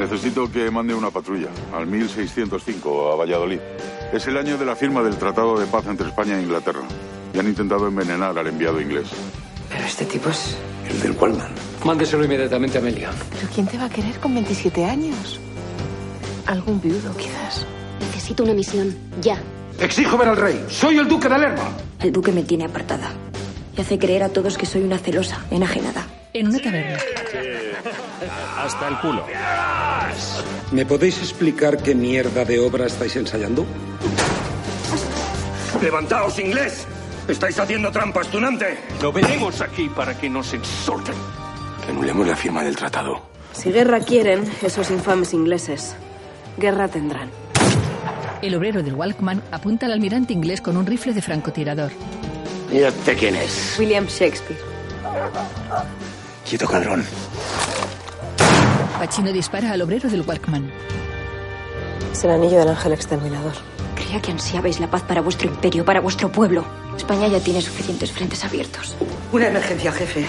Necesito que mande una patrulla al 1605 a Valladolid. Es el año de la firma del Tratado de Paz entre España e Inglaterra. Y han intentado envenenar al enviado inglés. Pero este tipo es... El del Wallman. Mándeselo inmediatamente a Amelia. ¿Pero quién te va a querer con 27 años? Algún viudo, quizás. Necesito una misión. Ya. Exijo ver al rey. Soy el duque de Lerma. El duque me tiene apartada. Y hace creer a todos que soy una celosa, enajenada. En una taberna. Hasta el culo. ¿Me podéis explicar qué mierda de obra estáis ensayando? ¡Levantaos, inglés! ¡Estáis haciendo trampas, tunante! No venimos aquí para que nos exhorten. Que anulemos la firma del tratado. Si guerra quieren, esos infames ingleses, guerra tendrán. El obrero del Walkman apunta al almirante inglés con un rifle de francotirador. ¿Y este quién es? William Shakespeare. Quieto, cadrón. Pacino dispara al obrero del Walkman. Es el anillo del ángel exterminador. Creía que ansiabais la paz para vuestro imperio, para vuestro pueblo. España ya tiene suficientes frentes abiertos. Una emergencia, jefe.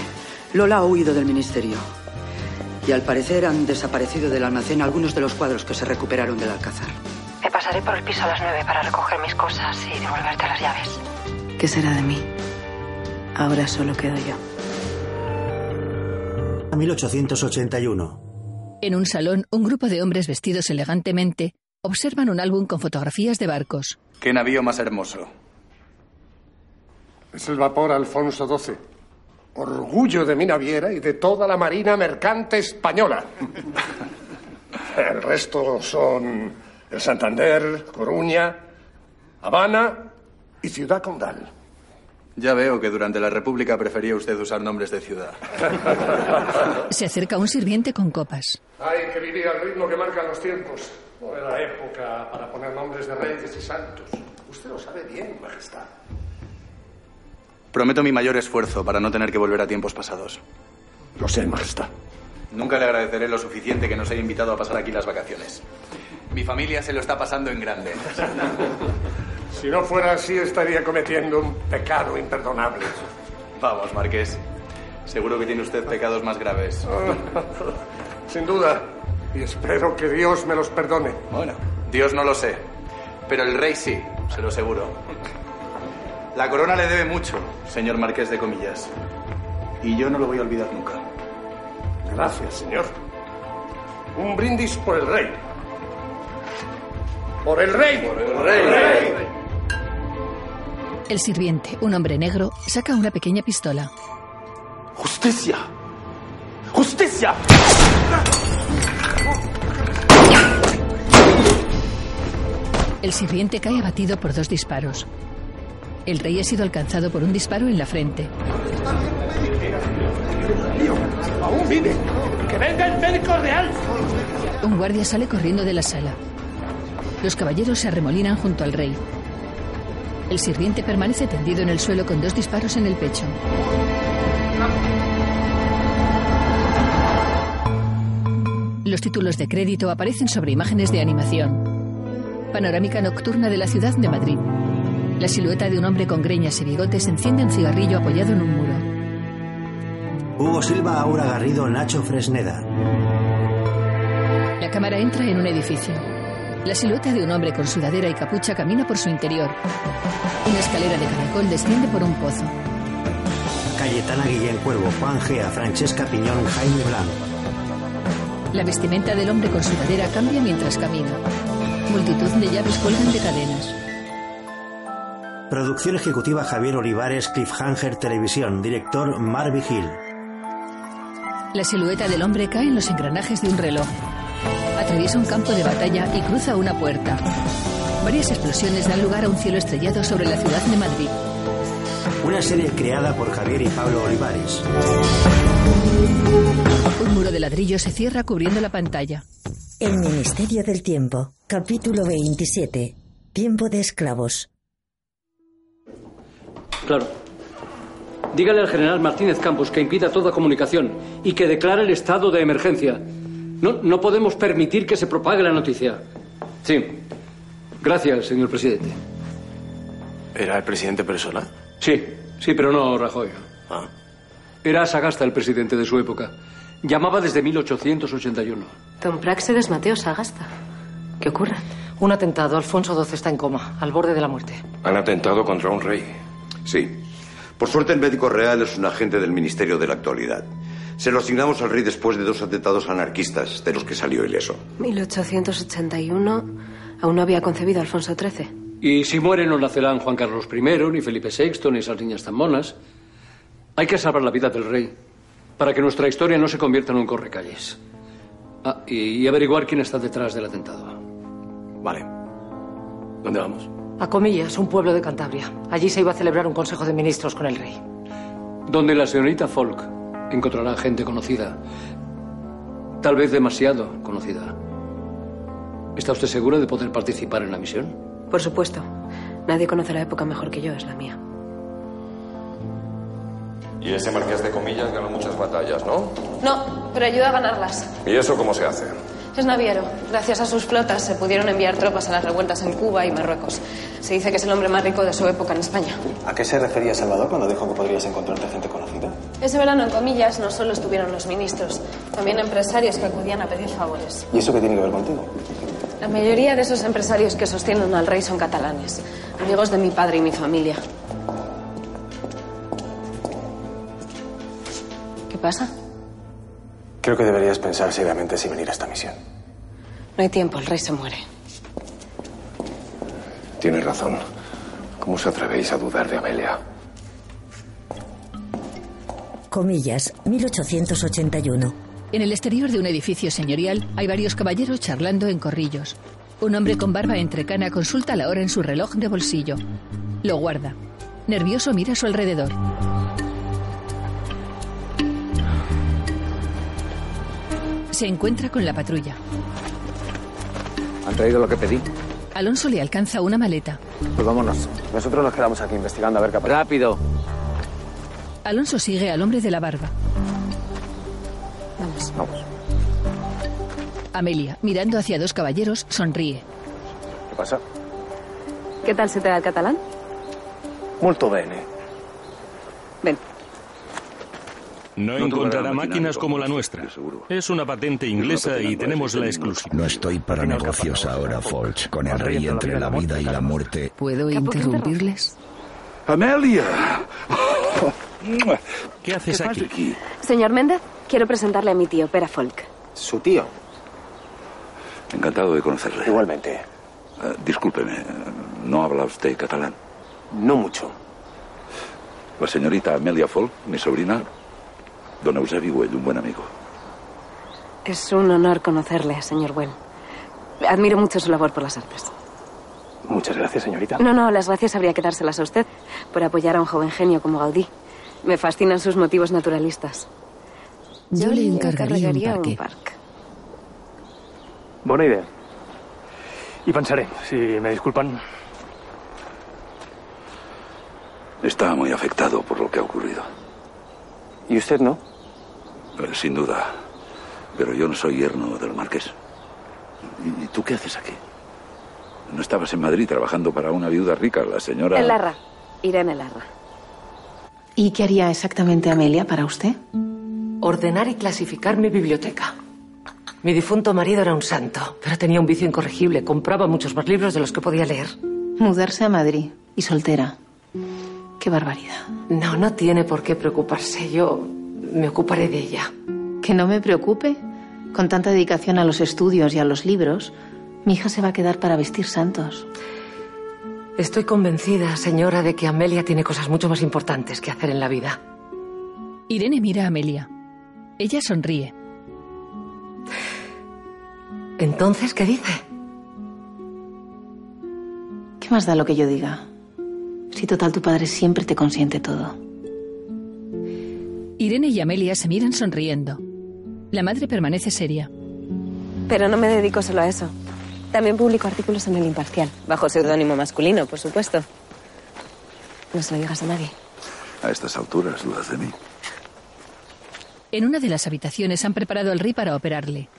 Lola ha huido del ministerio. Y al parecer han desaparecido del almacén algunos de los cuadros que se recuperaron del Alcázar. Me pasaré por el piso a las nueve para recoger mis cosas y devolverte las llaves. ¿Qué será de mí? Ahora solo quedo yo. 1881. En un salón, un grupo de hombres vestidos elegantemente observan un álbum con fotografías de barcos. ¿Qué navío más hermoso? Es el vapor Alfonso XII. Orgullo de mi naviera y de toda la marina mercante española. El resto son el Santander, Coruña, Habana y Ciudad Condal. Ya veo que durante la República prefería usted usar nombres de ciudad. Se acerca un sirviente con copas. Hay que vivir al ritmo que marcan los tiempos. No era época para poner nombres de reyes y santos. Usted lo sabe bien, Majestad. Prometo mi mayor esfuerzo para no tener que volver a tiempos pasados. Lo sé, Majestad. Nunca le agradeceré lo suficiente que nos haya invitado a pasar aquí las vacaciones. Mi familia se lo está pasando en grande. Si no fuera así, estaría cometiendo un pecado imperdonable. Vamos, Marqués. Seguro que tiene usted pecados más graves. Sin duda. Y espero que Dios me los perdone. Bueno, Dios no lo sé. Pero el rey sí, se lo aseguro. La corona le debe mucho, señor Marqués de Comillas. Y yo no lo voy a olvidar nunca. Gracias, señor. Un brindis por el rey. Por el rey. Por el rey. El sirviente, un hombre negro, saca una pequeña pistola. ¡Justicia! ¡Justicia! El sirviente cae abatido por dos disparos. El rey ha sido alcanzado por un disparo en la frente. ¡Aún vive! ¡Que venga el médico real! Un guardia sale corriendo de la sala. Los caballeros se arremolinan junto al rey. El sirviente permanece tendido en el suelo con dos disparos en el pecho. Los títulos de crédito aparecen sobre imágenes de animación. Panorámica nocturna de la ciudad de Madrid. La silueta de un hombre con greñas y bigotes enciende un cigarrillo apoyado en un muro. Hugo Silva, Aura Garrido, Nacho Fresneda. La cámara entra en un edificio. La silueta de un hombre con sudadera y capucha camina por su interior. Una escalera de caracol desciende por un pozo. Cayetana Guillén Cuervo, Juan Gea, Francesca Piñón, Jaime Blanco. La vestimenta del hombre con sudadera cambia mientras camina. Multitud de llaves cuelgan de cadenas. Producción ejecutiva Javier Olivares, Cliffhanger Televisión, director Mar Vigil. La silueta del hombre cae en los engranajes de un reloj. Atraviesa un campo de batalla y cruza una puerta. Varias explosiones dan lugar a un cielo estrellado sobre la ciudad de Madrid. Una serie creada por Javier y Pablo Olivares. Un muro de ladrillo se cierra cubriendo la pantalla. El Ministerio del Tiempo, capítulo 27. Tiempo de esclavos. Claro. Dígale al general Martínez Campos que impida toda comunicación y que declare el estado de emergencia. No, no podemos permitir que se propague la noticia. Sí. Gracias, señor presidente. ¿Era el presidente persona? Sí, sí, pero no Rajoy. Ah. Era Sagasta el presidente de su época. Llamaba desde 1881. Don Praxedes Mateo Sagasta. ¿Qué ocurre? Un atentado. Alfonso XII está en coma, al borde de la muerte. Han atentado contra un rey. Sí. Por suerte el médico real es un agente del Ministerio de la Actualidad. Se lo asignamos al rey después de dos atentados anarquistas de los que salió ileso. 1881. Aún no había concebido a Alfonso XIII. Y si muere no nacerán Juan Carlos I, ni Felipe VI, ni esas niñas tan monas. Hay que salvar la vida del rey para que nuestra historia no se convierta en un correcalles. Ah, y, y averiguar quién está detrás del atentado. Vale. ¿Dónde vamos? A Comillas, un pueblo de Cantabria. Allí se iba a celebrar un consejo de ministros con el rey. Donde la señorita Folk encontrará gente conocida. Tal vez demasiado conocida. ¿Está usted segura de poder participar en la misión? Por supuesto. Nadie conoce la época mejor que yo, es la mía. Y ese marqués de comillas ganó muchas batallas, ¿no? No, pero ayuda a ganarlas. ¿Y eso cómo se hace? Es naviero. Gracias a sus flotas se pudieron enviar tropas a las revueltas en Cuba y Marruecos. Se dice que es el hombre más rico de su época en España. ¿A qué se refería Salvador cuando dijo que podrías encontrarte gente conocida? Ese verano, en comillas, no solo estuvieron los ministros, también empresarios que acudían a pedir favores. ¿Y eso qué tiene que ver contigo? La mayoría de esos empresarios que sostienen al rey son catalanes, amigos de mi padre y mi familia. ¿Qué pasa? Creo que deberías pensar seriamente si venir a esta misión. No hay tiempo, el rey se muere. Tienes razón. ¿Cómo os atrevéis a dudar de Amelia? Comillas, 1881. En el exterior de un edificio señorial hay varios caballeros charlando en corrillos. Un hombre con barba entrecana consulta la hora en su reloj de bolsillo. Lo guarda. Nervioso mira a su alrededor. Se encuentra con la patrulla. ¿Han traído lo que pedí? Alonso le alcanza una maleta. Pues vámonos. Nosotros nos quedamos aquí investigando a ver qué pasa. ¡Rápido! Alonso sigue al hombre de la barba. Vamos. Vamos. Amelia, mirando hacia dos caballeros, sonríe. ¿Qué pasa? ¿Qué tal se te da el catalán? Molto bene. Ven. No encontrará máquinas como la nuestra. Es una patente inglesa y tenemos la exclusiva. No estoy para negocios ahora, Folch. Con el rey entre la vida y la muerte. ¿Puedo interrumpirles? ¡Amelia! ¿Qué haces aquí? Señor Méndez, quiero presentarle a mi tío, Pera Folk. ¿Su tío? Encantado de conocerle. Igualmente. Eh, discúlpeme, ¿no habla usted catalán? No mucho. La señorita Amelia Folk, mi sobrina, don Eusebio Güell, un buen amigo. Es un honor conocerle, señor Well. Admiro mucho su labor por las artes. Muchas gracias, señorita. No, no, las gracias habría que dárselas a usted por apoyar a un joven genio como Gaudí. Me fascinan sus motivos naturalistas. Yo le encargaría un parque. Buena idea. Y pensaré, si me disculpan. Está muy afectado por lo que ha ocurrido. ¿Y usted no? Sin duda. Pero yo no soy yerno del marqués. ¿Y tú qué haces aquí? ¿No estabas en Madrid trabajando para una viuda rica, la señora... En Larra. Irene Larra. ¿Y qué haría exactamente Amelia para usted? Ordenar y clasificar mi biblioteca. Mi difunto marido era un santo, pero tenía un vicio incorregible. Compraba muchos más libros de los que podía leer. Mudarse a Madrid y soltera. Qué barbaridad. No, no tiene por qué preocuparse. Yo me ocuparé de ella. Que no me preocupe. Con tanta dedicación a los estudios y a los libros, mi hija se va a quedar para vestir santos. Estoy convencida, señora, de que Amelia tiene cosas mucho más importantes que hacer en la vida. Irene mira a Amelia. Ella sonríe. Entonces, ¿qué dice? ¿Qué más da lo que yo diga? Si total tu padre siempre te consiente todo. Irene y Amelia se miran sonriendo. La madre permanece seria. Pero no me dedico solo a eso. También publico artículos en El Imparcial, bajo seudónimo masculino, por supuesto. No se lo digas a nadie. A estas alturas dudas de mí. En una de las habitaciones han preparado al rey para operarle.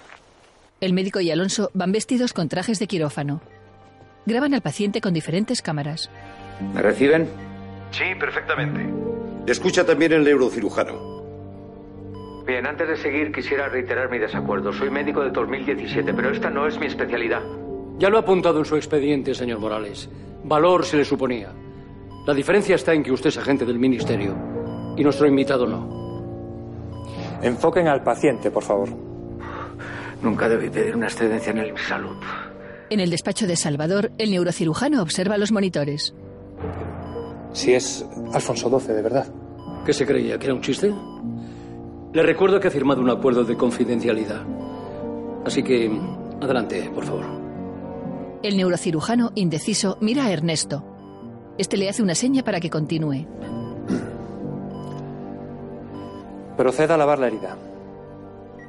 El médico y Alonso van vestidos con trajes de quirófano. Graban al paciente con diferentes cámaras. ¿Me reciben? Sí, perfectamente. Escucha también el neurocirujano. Bien, antes de seguir quisiera reiterar mi desacuerdo. Soy médico de 2017, pero esta no es mi especialidad. Ya lo ha apuntado en su expediente, señor Morales. Valor se le suponía. La diferencia está en que usted es agente del ministerio y nuestro invitado no. Enfoquen al paciente, por favor. Nunca debí pedir una excedencia en el salud. En el despacho de Salvador, el neurocirujano observa los monitores. Si es Alfonso XII, de verdad. ¿Qué se creía? ¿Que era un chiste? Le recuerdo que ha firmado un acuerdo de confidencialidad. Así que, adelante, por favor. El neurocirujano, indeciso, mira a Ernesto. Este le hace una seña para que continúe. Proceda a lavar la herida.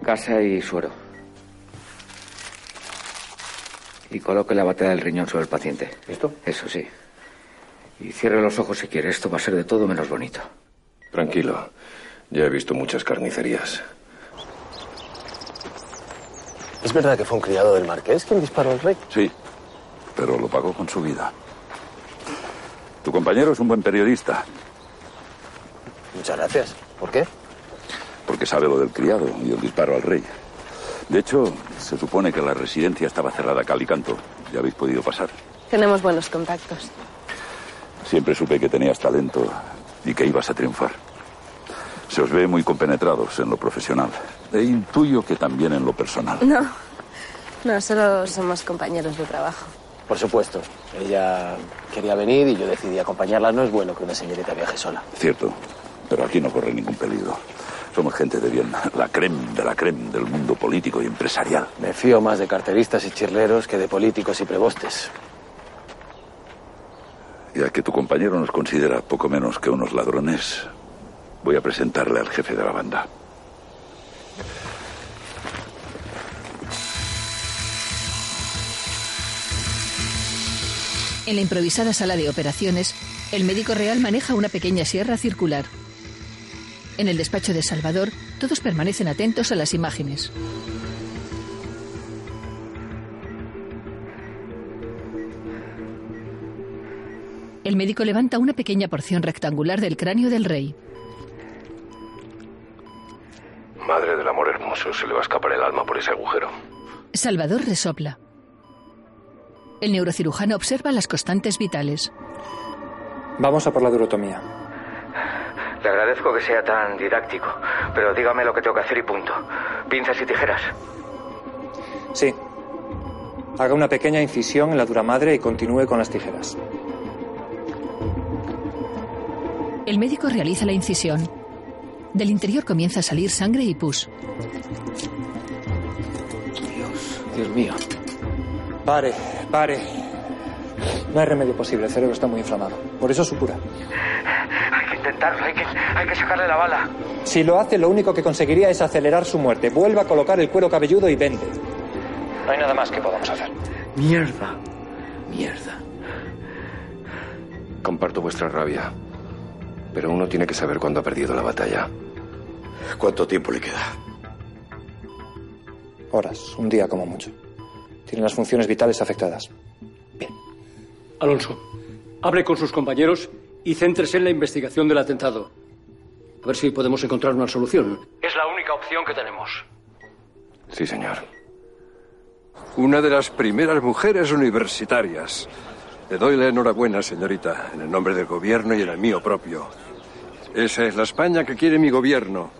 Gasa y suero. Y coloque la batea del riñón sobre el paciente. ¿Listo? Eso sí. Y cierre los ojos si quiere. Esto va a ser de todo menos bonito. Tranquilo. Ya he visto muchas carnicerías. ¿Es verdad que fue un criado del marqués quien disparó al rey? Sí, pero lo pagó con su vida. Tu compañero es un buen periodista. Muchas gracias. ¿Por qué? Porque sabe lo del criado y el disparo al rey. De hecho, se supone que la residencia estaba cerrada a cal y canto. Ya habéis podido pasar. Tenemos buenos contactos. Siempre supe que tenías talento y que ibas a triunfar. Se os ve muy compenetrados en lo profesional. E intuyo que también en lo personal. No, no, solo somos compañeros de trabajo. Por supuesto. Ella quería venir y yo decidí acompañarla. No es bueno que una señorita viaje sola. Cierto, pero aquí no corre ningún peligro. Somos gente de bien, la creme de la creme del mundo político y empresarial. Me fío más de carteristas y chirleros que de políticos y prebostes. Ya que tu compañero nos considera poco menos que unos ladrones, voy a presentarle al jefe de la banda. En la improvisada sala de operaciones, el médico real maneja una pequeña sierra circular. En el despacho de Salvador, todos permanecen atentos a las imágenes. El médico levanta una pequeña porción rectangular del cráneo del rey. Madre del amor hermoso, se le va a escapar el alma por ese agujero. Salvador resopla. El neurocirujano observa las constantes vitales. Vamos a por la durotomía. Le agradezco que sea tan didáctico, pero dígame lo que tengo que hacer y punto. Pinzas y tijeras. Sí. Haga una pequeña incisión en la dura madre y continúe con las tijeras. El médico realiza la incisión. Del interior comienza a salir sangre y pus. Dios mío. Pare, pare. No hay remedio posible, el cerebro está muy inflamado. Por eso supura. Hay que intentarlo, hay que, hay que sacarle la bala. Si lo hace, lo único que conseguiría es acelerar su muerte. Vuelva a colocar el cuero cabelludo y vende. No hay nada más que podamos hacer. Mierda. Mierda. Comparto vuestra rabia. Pero uno tiene que saber cuándo ha perdido la batalla. ¿Cuánto tiempo le queda? Horas, un día como mucho. Tiene las funciones vitales afectadas. Alonso, hable con sus compañeros y céntrese en la investigación del atentado. A ver si podemos encontrar una solución. Es la única opción que tenemos. Sí, señor. Una de las primeras mujeres universitarias. Le doy la enhorabuena, señorita, en el nombre del gobierno y en el mío propio. Esa es la España que quiere mi gobierno.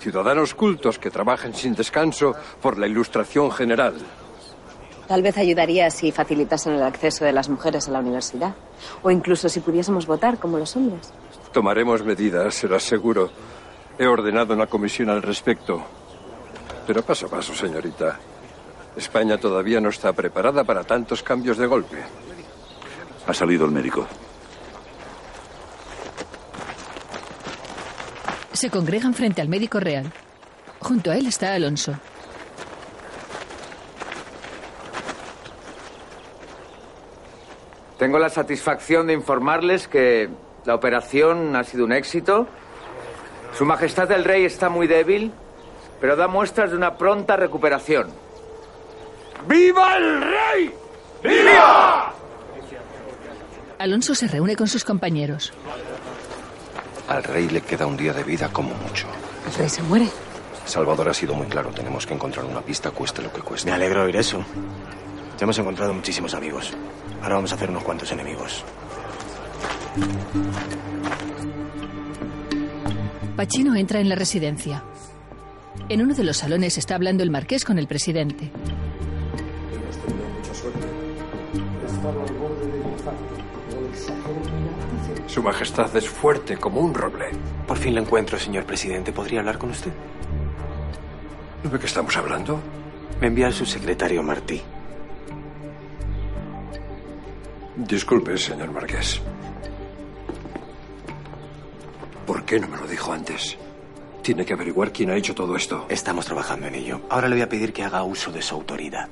Ciudadanos cultos que trabajen sin descanso por la ilustración general. Tal vez ayudaría si facilitasen el acceso de las mujeres a la universidad. O incluso si pudiésemos votar como los hombres. Tomaremos medidas, se lo aseguro. He ordenado una comisión al respecto. Pero paso a paso, señorita. España todavía no está preparada para tantos cambios de golpe. Ha salido el médico. Se congregan frente al médico real. Junto a él está Alonso. Tengo la satisfacción de informarles que la operación ha sido un éxito. Su Majestad el Rey está muy débil, pero da muestras de una pronta recuperación. ¡Viva el rey! ¡Viva! Alonso se reúne con sus compañeros. Al rey le queda un día de vida como mucho. ¿El rey se muere? Salvador ha sido muy claro. Tenemos que encontrar una pista, cueste lo que cueste. Me alegro oír eso. Ya hemos encontrado muchísimos amigos. Ahora vamos a hacer unos cuantos enemigos. Pacino entra en la residencia. En uno de los salones está hablando el marqués con el presidente. Su Majestad es fuerte como un roble. Por fin lo encuentro, señor presidente. ¿Podría hablar con usted? ¿No ve que estamos hablando? Me envía el subsecretario Martí. Disculpe, señor Marqués. ¿Por qué no me lo dijo antes? Tiene que averiguar quién ha hecho todo esto. Estamos trabajando en ello. Ahora le voy a pedir que haga uso de su autoridad.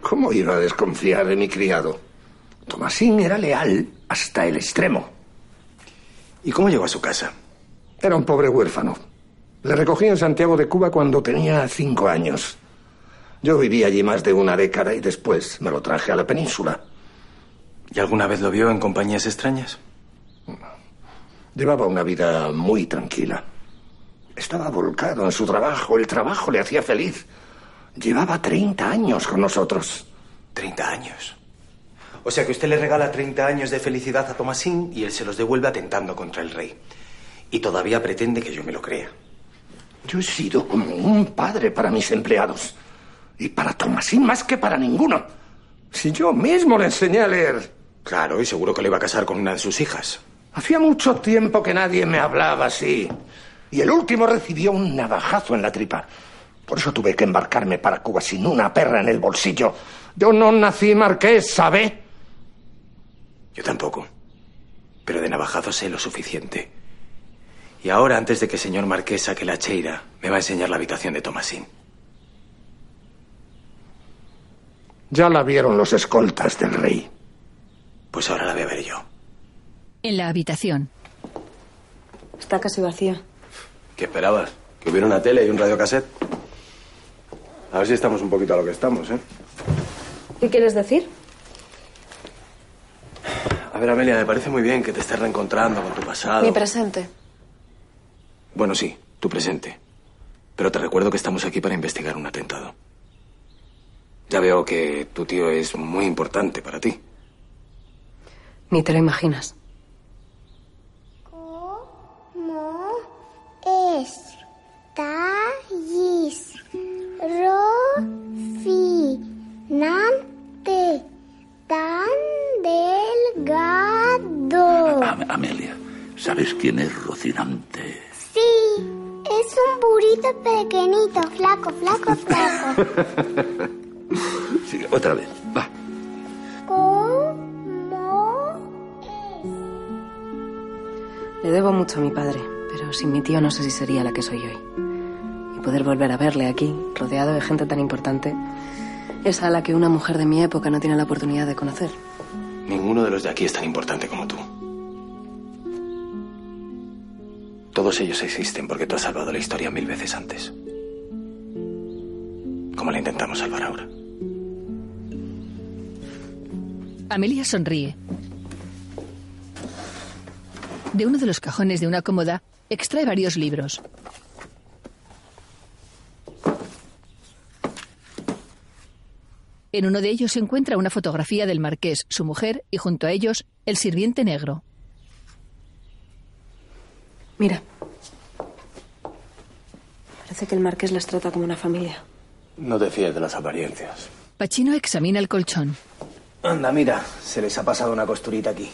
¿Cómo iba a desconfiar de mi criado? Tomasín era leal hasta el extremo. ¿Y cómo llegó a su casa? Era un pobre huérfano. Le recogí en Santiago de Cuba cuando tenía cinco años. Yo viví allí más de una década y después me lo traje a la península. ¿Y alguna vez lo vio en compañías extrañas? Llevaba una vida muy tranquila. Estaba volcado en su trabajo. El trabajo le hacía feliz. Llevaba 30 años con nosotros. 30 años. O sea que usted le regala 30 años de felicidad a Tomasín y él se los devuelve atentando contra el rey. Y todavía pretende que yo me lo crea. Yo he sido como un padre para mis empleados. Y para Tomasín más que para ninguno. Si yo mismo le enseñé a leer. Claro, y seguro que le iba a casar con una de sus hijas. Hacía mucho tiempo que nadie me hablaba así. Y el último recibió un navajazo en la tripa. Por eso tuve que embarcarme para Cuba sin una perra en el bolsillo. Yo no nací marqués, ¿sabe? Yo tampoco. Pero de navajazo sé lo suficiente. Y ahora, antes de que el señor marqués saque la cheira, me va a enseñar la habitación de Tomasín. Ya la vieron los escoltas del rey. Pues ahora la voy a ver yo. En la habitación. Está casi vacía. ¿Qué esperabas? ¿Que hubiera una tele y un radiocassette? A ver si estamos un poquito a lo que estamos, ¿eh? ¿Qué quieres decir? A ver, Amelia, me parece muy bien que te estés reencontrando con tu pasado. Mi presente. Bueno, sí, tu presente. Pero te recuerdo que estamos aquí para investigar un atentado. Ya veo que tu tío es muy importante para ti. Ni te lo imaginas. ¿Sabes quién es Rocinante? Sí, es un burrito pequeñito, flaco, flaco, flaco. Sí, otra vez. Va. ¿Cómo? Le debo mucho a mi padre, pero sin mi tío no sé si sería la que soy hoy. Y poder volver a verle aquí, rodeado de gente tan importante, es a la que una mujer de mi época no tiene la oportunidad de conocer. Ninguno de los de aquí es tan importante como Todos ellos existen porque tú has salvado la historia mil veces antes. Como la intentamos salvar ahora. Amelia sonríe. De uno de los cajones de una cómoda, extrae varios libros. En uno de ellos se encuentra una fotografía del marqués, su mujer y junto a ellos el sirviente negro. Mira. Parece que el marqués les trata como una familia. No te fíes de las apariencias. Pachino examina el colchón. Anda, mira, se les ha pasado una costurita aquí.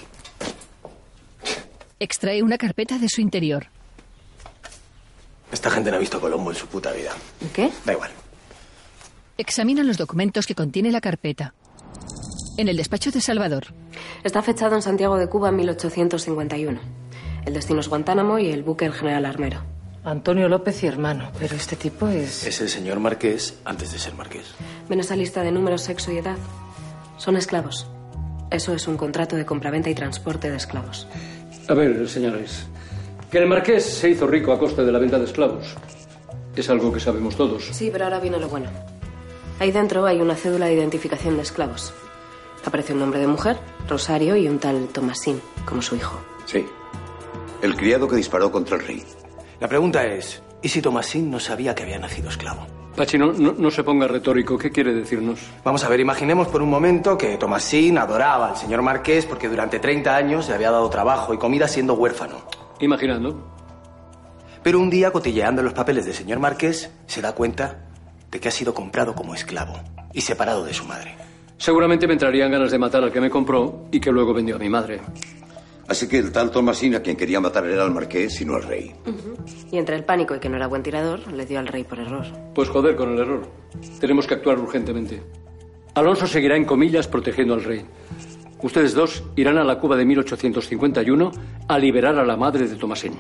Extrae una carpeta de su interior. Esta gente no ha visto Colombo en su puta vida. ¿Qué? Da igual. Examina los documentos que contiene la carpeta. En el despacho de Salvador. Está fechado en Santiago de Cuba en 1851. El destino es Guantánamo y el buque el general Armero. Antonio López y hermano, pero este tipo es... Es el señor marqués antes de ser marqués. Ven esa lista de números, sexo y edad. Son esclavos. Eso es un contrato de compraventa y transporte de esclavos. A ver, señores. Que el marqués se hizo rico a costa de la venta de esclavos. Es algo que sabemos todos. Sí, pero ahora viene lo bueno. Ahí dentro hay una cédula de identificación de esclavos. Aparece un nombre de mujer, Rosario, y un tal Tomasín, como su hijo. Sí. El criado que disparó contra el rey. La pregunta es, ¿y si Tomasín no sabía que había nacido esclavo? Pachino, no, no se ponga retórico. ¿Qué quiere decirnos? Vamos a ver, imaginemos por un momento que Tomasín adoraba al señor Marqués porque durante 30 años le había dado trabajo y comida siendo huérfano. Imaginando. Pero un día, cotilleando los papeles del señor Marqués, se da cuenta de que ha sido comprado como esclavo y separado de su madre. Seguramente me entrarían ganas de matar al que me compró y que luego vendió a mi madre. Así que el tal Tomasín a quien quería matar era al marqués y no al rey. Y entre el pánico y que no era buen tirador, le dio al rey por error. Pues joder con el error. Tenemos que actuar urgentemente. Alonso seguirá en comillas protegiendo al rey. Ustedes dos irán a la Cuba de 1851 a liberar a la madre de Tomasín.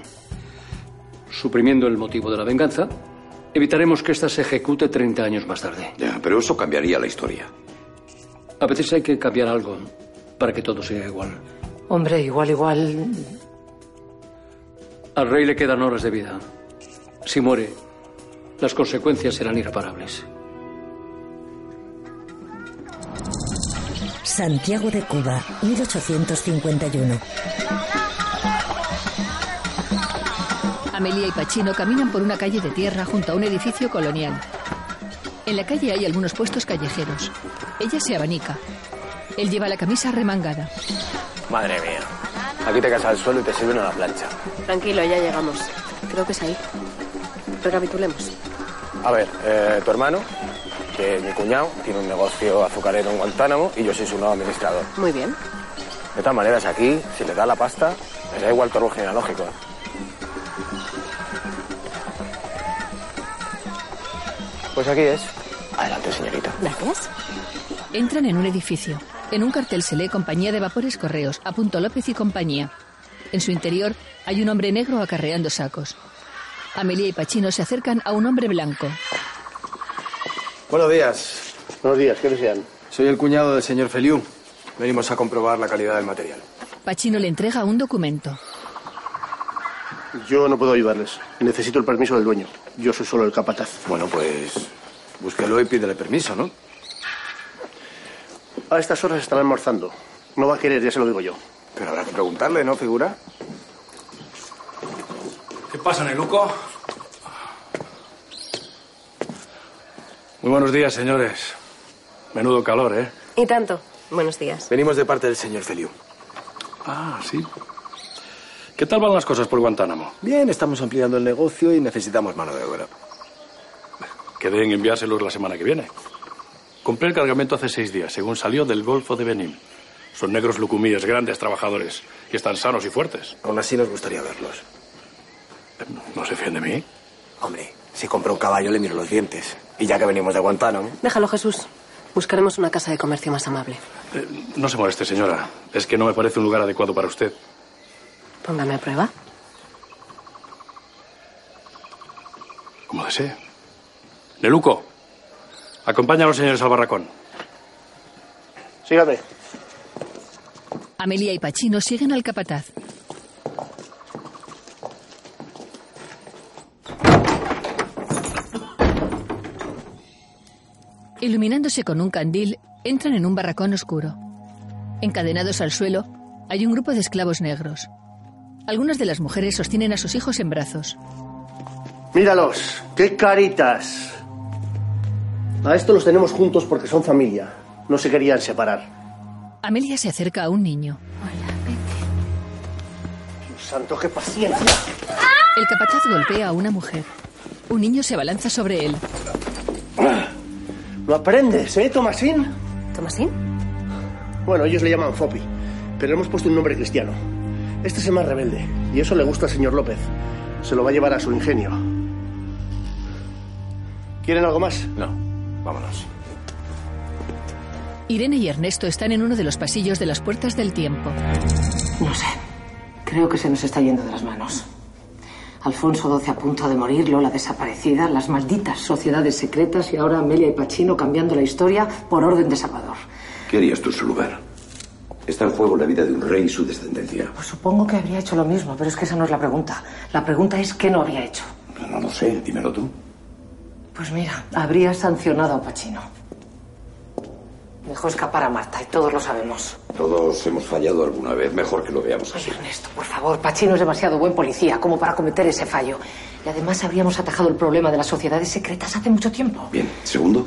Suprimiendo el motivo de la venganza, evitaremos que ésta se ejecute 30 años más tarde. Ya, pero eso cambiaría la historia. A veces hay que cambiar algo para que todo sea igual. Hombre, igual, igual. Al rey le quedan horas de vida. Si muere, las consecuencias serán irreparables. Santiago de Cuba, 1851. Amelia y Pachino caminan por una calle de tierra junto a un edificio colonial. En la calle hay algunos puestos callejeros. Ella se abanica. Él lleva la camisa remangada. Madre mía. Aquí te casas al suelo y te sirven a la plancha. Tranquilo, ya llegamos. Creo que es ahí. Recapitulemos. A ver, eh, tu hermano, que es mi cuñado, tiene un negocio azucarero en Guantánamo y yo soy su nuevo administrador. Muy bien. De todas maneras, aquí, si le da la pasta, le da igual tu árbol genealógico. Pues aquí es. Adelante, señorita. Gracias. Entran en un edificio. En un cartel se lee Compañía de Vapores Correos, a Punto López y compañía. En su interior hay un hombre negro acarreando sacos. Amelia y Pachino se acercan a un hombre blanco. Buenos días. Buenos días, ¿qué desean? Soy el cuñado del señor Feliu. Venimos a comprobar la calidad del material. Pachino le entrega un documento. Yo no puedo ayudarles. Necesito el permiso del dueño. Yo soy solo el capataz. Bueno, pues búsquelo y pídele permiso, ¿no? A estas horas están almorzando. No va a querer, ya se lo digo yo. Pero habrá que preguntarle, ¿no, figura? ¿Qué pasa, Neluco? Muy buenos días, señores. Menudo calor, ¿eh? Y tanto. Buenos días. Venimos de parte del señor Feliu. Ah, sí. ¿Qué tal van las cosas por Guantánamo? Bien, estamos ampliando el negocio y necesitamos mano de obra. Quedé en enviárselos la semana que viene. Compré el cargamento hace seis días, según salió del Golfo de Benín. Son negros lucumíes, grandes trabajadores, y están sanos y fuertes. Aún así nos gustaría verlos. ¿No se fían de mí? Hombre, si compro un caballo le miro los dientes. Y ya que venimos de Guantánamo... Déjalo, Jesús. Buscaremos una casa de comercio más amable. Eh, no se moleste, señora. Es que no me parece un lugar adecuado para usted. Póngame a prueba. Como desee. Neluco, acompaña a los señores al barracón. Sígame. Amelia y Pachino siguen al capataz. Iluminándose con un candil, entran en un barracón oscuro. Encadenados al suelo, hay un grupo de esclavos negros. Algunas de las mujeres sostienen a sus hijos en brazos. Míralos, qué caritas. A esto los tenemos juntos porque son familia. No se querían separar. Amelia se acerca a un niño. Dios santo, qué paciencia. El capataz golpea a una mujer. Un niño se abalanza sobre él. Lo aprendes, ¿eh, Tomasín? ¿Tomasín? Bueno, ellos le llaman Fopi, pero le hemos puesto un nombre cristiano. Este es el más rebelde, y eso le gusta al señor López. Se lo va a llevar a su ingenio. ¿Quieren algo más? No, vámonos. Irene y Ernesto están en uno de los pasillos de las puertas del tiempo. No sé. Creo que se nos está yendo de las manos. Alfonso XII a punto de morir, Lola desaparecida, las malditas sociedades secretas y ahora Amelia y Pachino cambiando la historia por orden de Salvador. ¿Qué harías tú en su lugar? Está en juego la vida de un rey y su descendencia. Pues supongo que habría hecho lo mismo, pero es que esa no es la pregunta. La pregunta es qué no habría hecho. No lo sé, dímelo tú. Pues mira, habría sancionado a Pachino. Dejó escapar a Marta y todos lo sabemos. Todos hemos fallado alguna vez. Mejor que lo veamos así. Ernesto, por favor, Pachino es demasiado buen policía como para cometer ese fallo. Y además habríamos atajado el problema de las sociedades secretas hace mucho tiempo. Bien. Segundo.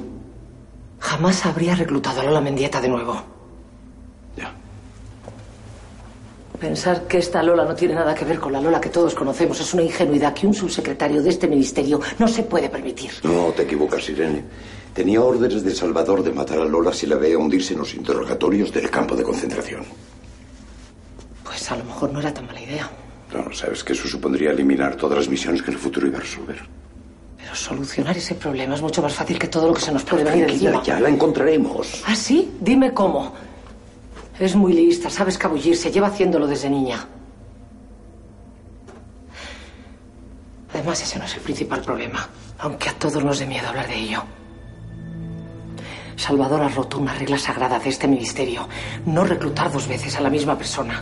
Jamás habría reclutado a Lola Mendieta de nuevo. Ya. Pensar que esta Lola no tiene nada que ver con la Lola que todos conocemos es una ingenuidad que un subsecretario de este ministerio no se puede permitir. No te equivocas, Irene. Tenía órdenes de Salvador de matar a Lola si la veía hundirse en los interrogatorios del campo de concentración. Pues a lo mejor no era tan mala idea. No, sabes que eso supondría eliminar todas las misiones que en el futuro iba a resolver. Pero solucionar ese problema es mucho más fácil que todo lo que se nos puede venir encima. ya la encontraremos. ¿Ah, sí? Dime cómo. Es muy lista, sabe escabullirse, lleva haciéndolo desde niña. Además, ese no es el principal problema, aunque a todos nos dé miedo hablar de ello. Salvador ha roto una regla sagrada de este ministerio. No reclutar dos veces a la misma persona.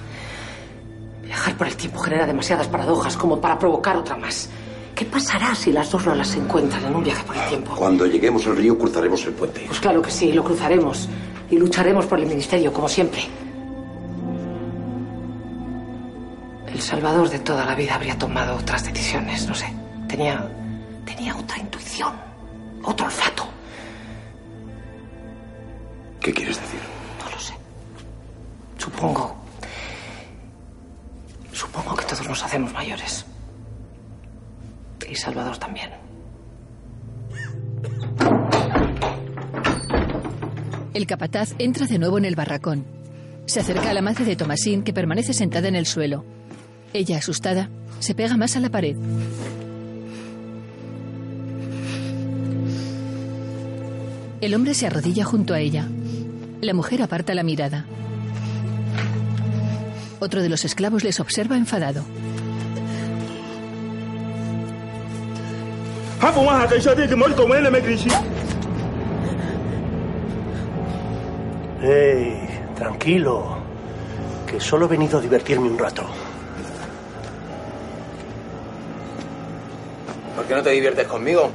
Viajar por el tiempo genera demasiadas paradojas como para provocar otra más. ¿Qué pasará si las dos Lolas se encuentran en un viaje por el tiempo? Cuando lleguemos al río cruzaremos el puente. Pues claro que sí, lo cruzaremos. Y lucharemos por el ministerio, como siempre. El Salvador de toda la vida habría tomado otras decisiones, no sé. Tenía. tenía otra intuición, otro olfato. ¿Qué quieres decir? No lo sé. Supongo. Supongo que todos nos hacemos mayores. Y Salvador también. El capataz entra de nuevo en el barracón. Se acerca a la madre de Tomasín, que permanece sentada en el suelo. Ella, asustada, se pega más a la pared. El hombre se arrodilla junto a ella. La mujer aparta la mirada. Otro de los esclavos les observa enfadado. ¡Ey! Tranquilo. Que solo he venido a divertirme un rato. ¿Por qué no te diviertes conmigo?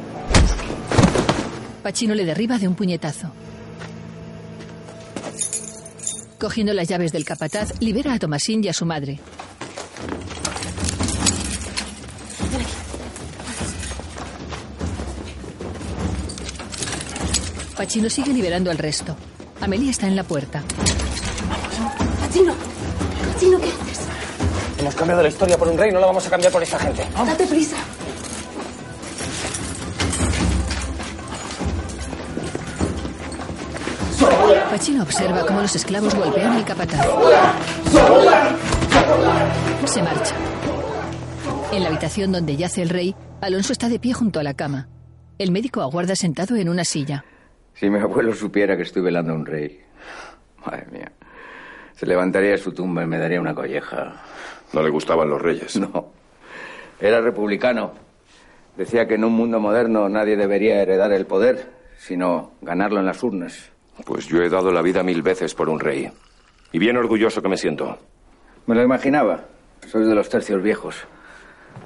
Pachino le derriba de un puñetazo. Cogiendo las llaves del capataz, libera a Tomasín y a su madre. Pachino sigue liberando al resto. Amelia está en la puerta. Pachino, Pachino, ¿qué haces? Hemos cambiado la historia por un rey, no la vamos a cambiar por esta gente. Date prisa. Pachino observa cómo los esclavos golpean al capataz. Se marcha. En la habitación donde yace el rey, Alonso está de pie junto a la cama. El médico aguarda sentado en una silla. Si mi abuelo supiera que estoy velando a un rey. Madre mía. Se levantaría de su tumba y me daría una colleja. No le gustaban los reyes. No. Era republicano. Decía que en un mundo moderno nadie debería heredar el poder, sino ganarlo en las urnas. Pues yo he dado la vida mil veces por un rey. Y bien orgulloso que me siento. Me lo imaginaba. Sois de los tercios viejos.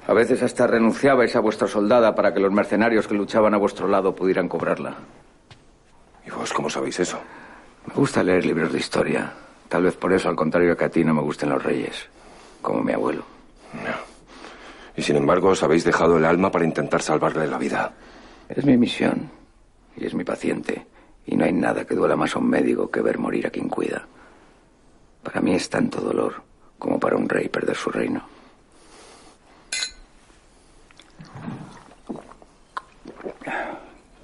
A veces hasta renunciabais a vuestra soldada para que los mercenarios que luchaban a vuestro lado pudieran cobrarla. ¿Y vos cómo sabéis eso? Me gusta leer libros de historia. Tal vez por eso, al contrario que a ti, no me gusten los reyes. Como mi abuelo. Y sin embargo, os habéis dejado el alma para intentar salvarle la vida. Es mi misión. Y es mi paciente. Y no hay nada que duela más a un médico que ver morir a quien cuida. Para mí es tanto dolor como para un rey perder su reino.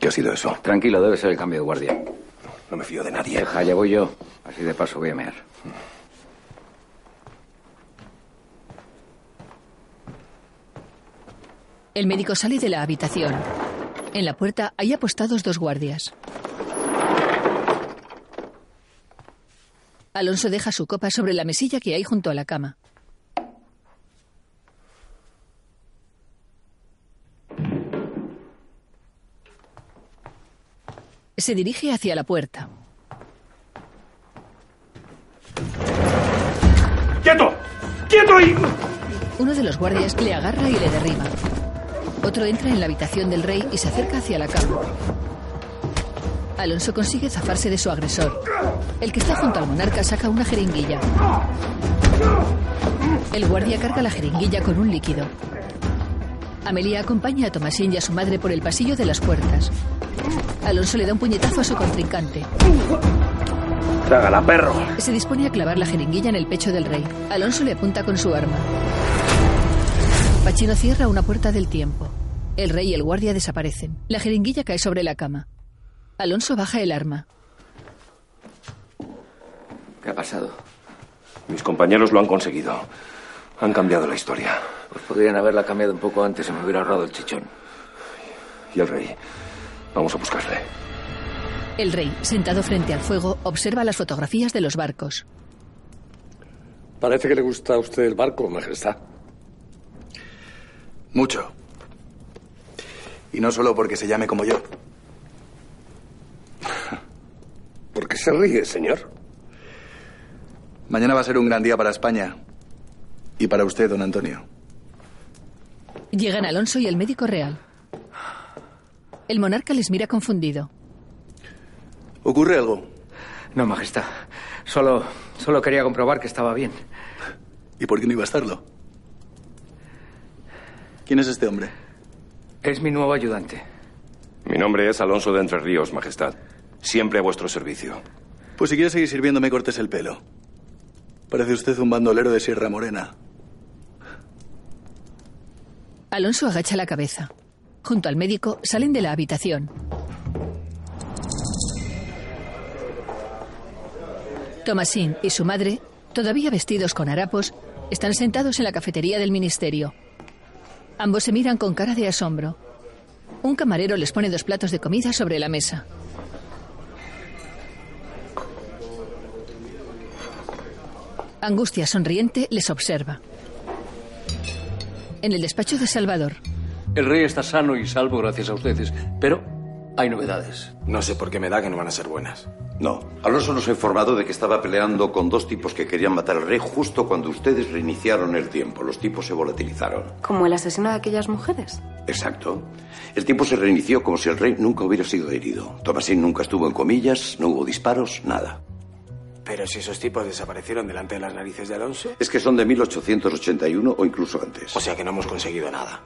¿Qué ha sido eso? Tranquilo, debe ser el cambio de guardia. No me fío de nadie. Deja, ya voy yo. Así de paso voy a mear. El médico sale de la habitación. En la puerta hay apostados dos guardias. Alonso deja su copa sobre la mesilla que hay junto a la cama. Se dirige hacia la puerta. ¡Quieto! ¡Quieto ahí! Uno de los guardias le agarra y le derriba. Otro entra en la habitación del rey y se acerca hacia la cama. Alonso consigue zafarse de su agresor. El que está junto al monarca saca una jeringuilla. El guardia carga la jeringuilla con un líquido. Amelia acompaña a Tomasín y a su madre por el pasillo de las puertas. Alonso le da un puñetazo a su contrincante. Trágala, perro. Se dispone a clavar la jeringuilla en el pecho del rey. Alonso le apunta con su arma. Pachino cierra una puerta del tiempo. El rey y el guardia desaparecen. La jeringuilla cae sobre la cama. Alonso baja el arma. ¿Qué ha pasado? Mis compañeros lo han conseguido. Han cambiado la historia. Pues podrían haberla cambiado un poco antes y me hubiera ahorrado el chichón. Y el rey. Vamos a buscarle. El rey, sentado frente al fuego, observa las fotografías de los barcos. Parece que le gusta a usted el barco, Majestad. Mucho. Y no solo porque se llame como yo. ¿Por qué se ríe, señor? Mañana va a ser un gran día para España. Y para usted, don Antonio. Llegan Alonso y el médico real. El monarca les mira confundido. ¿Ocurre algo? No, Majestad. Solo, solo quería comprobar que estaba bien. ¿Y por qué no iba a estarlo? ¿Quién es este hombre? Es mi nuevo ayudante. Mi nombre es Alonso de Entre Ríos, Majestad. Siempre a vuestro servicio. Pues si quiere seguir sirviéndome, cortes el pelo. Parece usted un bandolero de Sierra Morena. Alonso agacha la cabeza. Junto al médico salen de la habitación. Tomasín y su madre, todavía vestidos con harapos, están sentados en la cafetería del ministerio. Ambos se miran con cara de asombro. Un camarero les pone dos platos de comida sobre la mesa. Angustia sonriente les observa. En el despacho de Salvador. El rey está sano y salvo gracias a ustedes, pero hay novedades. No sé por qué me da que no van a ser buenas. No. Alonso nos ha informado de que estaba peleando con dos tipos que querían matar al rey justo cuando ustedes reiniciaron el tiempo. Los tipos se volatilizaron. ¿Como el asesino de aquellas mujeres? Exacto. El tiempo se reinició como si el rey nunca hubiera sido herido. Tomasín nunca estuvo en comillas, no hubo disparos, nada. Pero si esos tipos desaparecieron delante de las narices de Alonso. Es que son de 1881 o incluso antes. O sea que no hemos conseguido nada.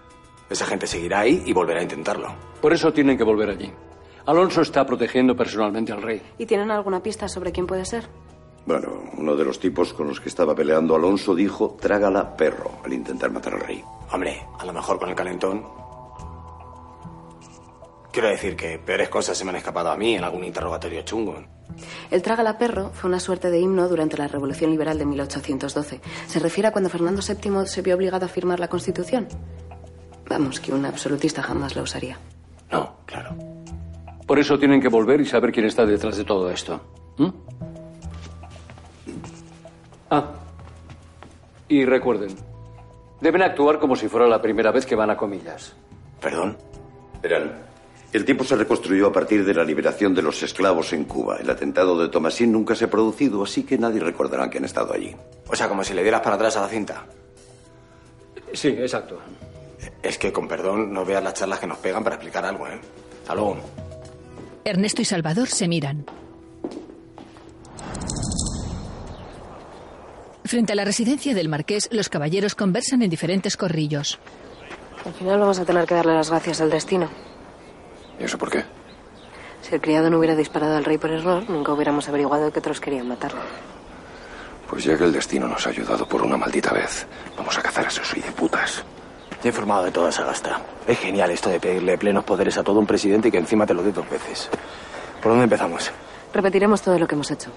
Esa gente seguirá ahí y volverá a intentarlo. Por eso tienen que volver allí. Alonso está protegiendo personalmente al rey. ¿Y tienen alguna pista sobre quién puede ser? Bueno, uno de los tipos con los que estaba peleando Alonso dijo, trágala perro, al intentar matar al rey. Hombre, a lo mejor con el calentón. Quiero decir que peores cosas se me han escapado a mí en algún interrogatorio chungo. El trágala perro fue una suerte de himno durante la Revolución Liberal de 1812. Se refiere a cuando Fernando VII se vio obligado a firmar la Constitución. Vamos, que un absolutista jamás la usaría. No, claro. Por eso tienen que volver y saber quién está detrás de todo esto. ¿Mm? Ah. Y recuerden, deben actuar como si fuera la primera vez que van a comillas. ¿Perdón? Verán, el tiempo se reconstruyó a partir de la liberación de los esclavos en Cuba. El atentado de Tomasín nunca se ha producido, así que nadie recordará que han estado allí. O sea, como si le dieras para atrás a la cinta. Sí, exacto. Es que, con perdón, no veas las charlas que nos pegan para explicar algo, ¿eh? Hasta luego. Ernesto y Salvador se miran. Frente a la residencia del marqués, los caballeros conversan en diferentes corrillos. Al final vamos a tener que darle las gracias al destino. ¿Y eso por qué? Si el criado no hubiera disparado al rey por error, nunca hubiéramos averiguado que otros querían matarlo. Pues ya que el destino nos ha ayudado por una maldita vez, vamos a cazar a esos putas. Te he informado de toda esa gasta. Es genial esto de pedirle plenos poderes a todo un presidente y que encima te lo dé dos veces. ¿Por dónde empezamos? Repetiremos todo lo que hemos hecho.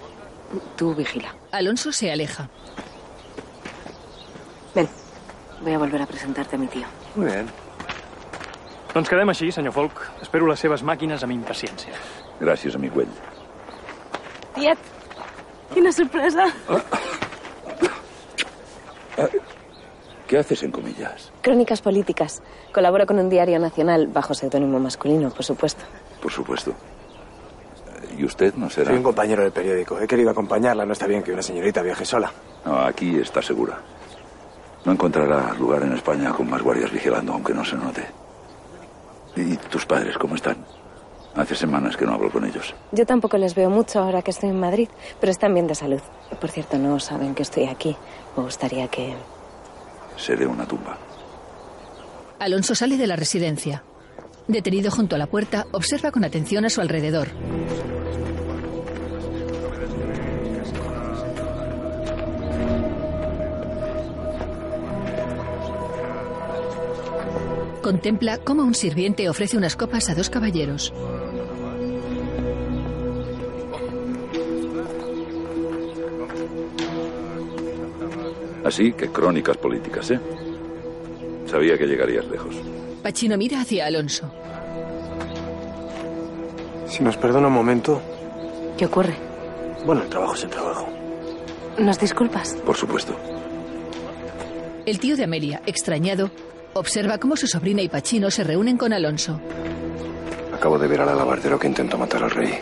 Tú vigila. Alonso se aleja. Ven, voy a volver a presentarte a mi tío. Muy bien. Doncs quedem així, senyor Folk. Espero les seves màquines amb impaciència. Gràcies, amic Güell. Tiet, quina sorpresa. ¿Qué haces en comillas? Crónicas políticas. Colaboro con un diario nacional bajo seudónimo masculino, por supuesto. Por supuesto. ¿Y usted no será? Soy un compañero del periódico. He querido acompañarla. No está bien que una señorita viaje sola. No, aquí está segura. No encontrará lugar en España con más guardias vigilando, aunque no se note. ¿Y tus padres cómo están? Hace semanas que no hablo con ellos. Yo tampoco les veo mucho ahora que estoy en Madrid, pero están bien de salud. Por cierto, no saben que estoy aquí. Me gustaría que... Seré una tumba. Alonso sale de la residencia. Detenido junto a la puerta, observa con atención a su alrededor. Contempla cómo un sirviente ofrece unas copas a dos caballeros. Así que crónicas políticas, ¿eh? Sabía que llegarías lejos. Pachino mira hacia Alonso. Si nos perdona un momento. ¿Qué ocurre? Bueno, el trabajo es el trabajo. ¿Nos disculpas? Por supuesto. El tío de Amelia, extrañado, observa cómo su sobrina y Pachino se reúnen con Alonso. Acabo de ver al alabardero que intentó matar al rey.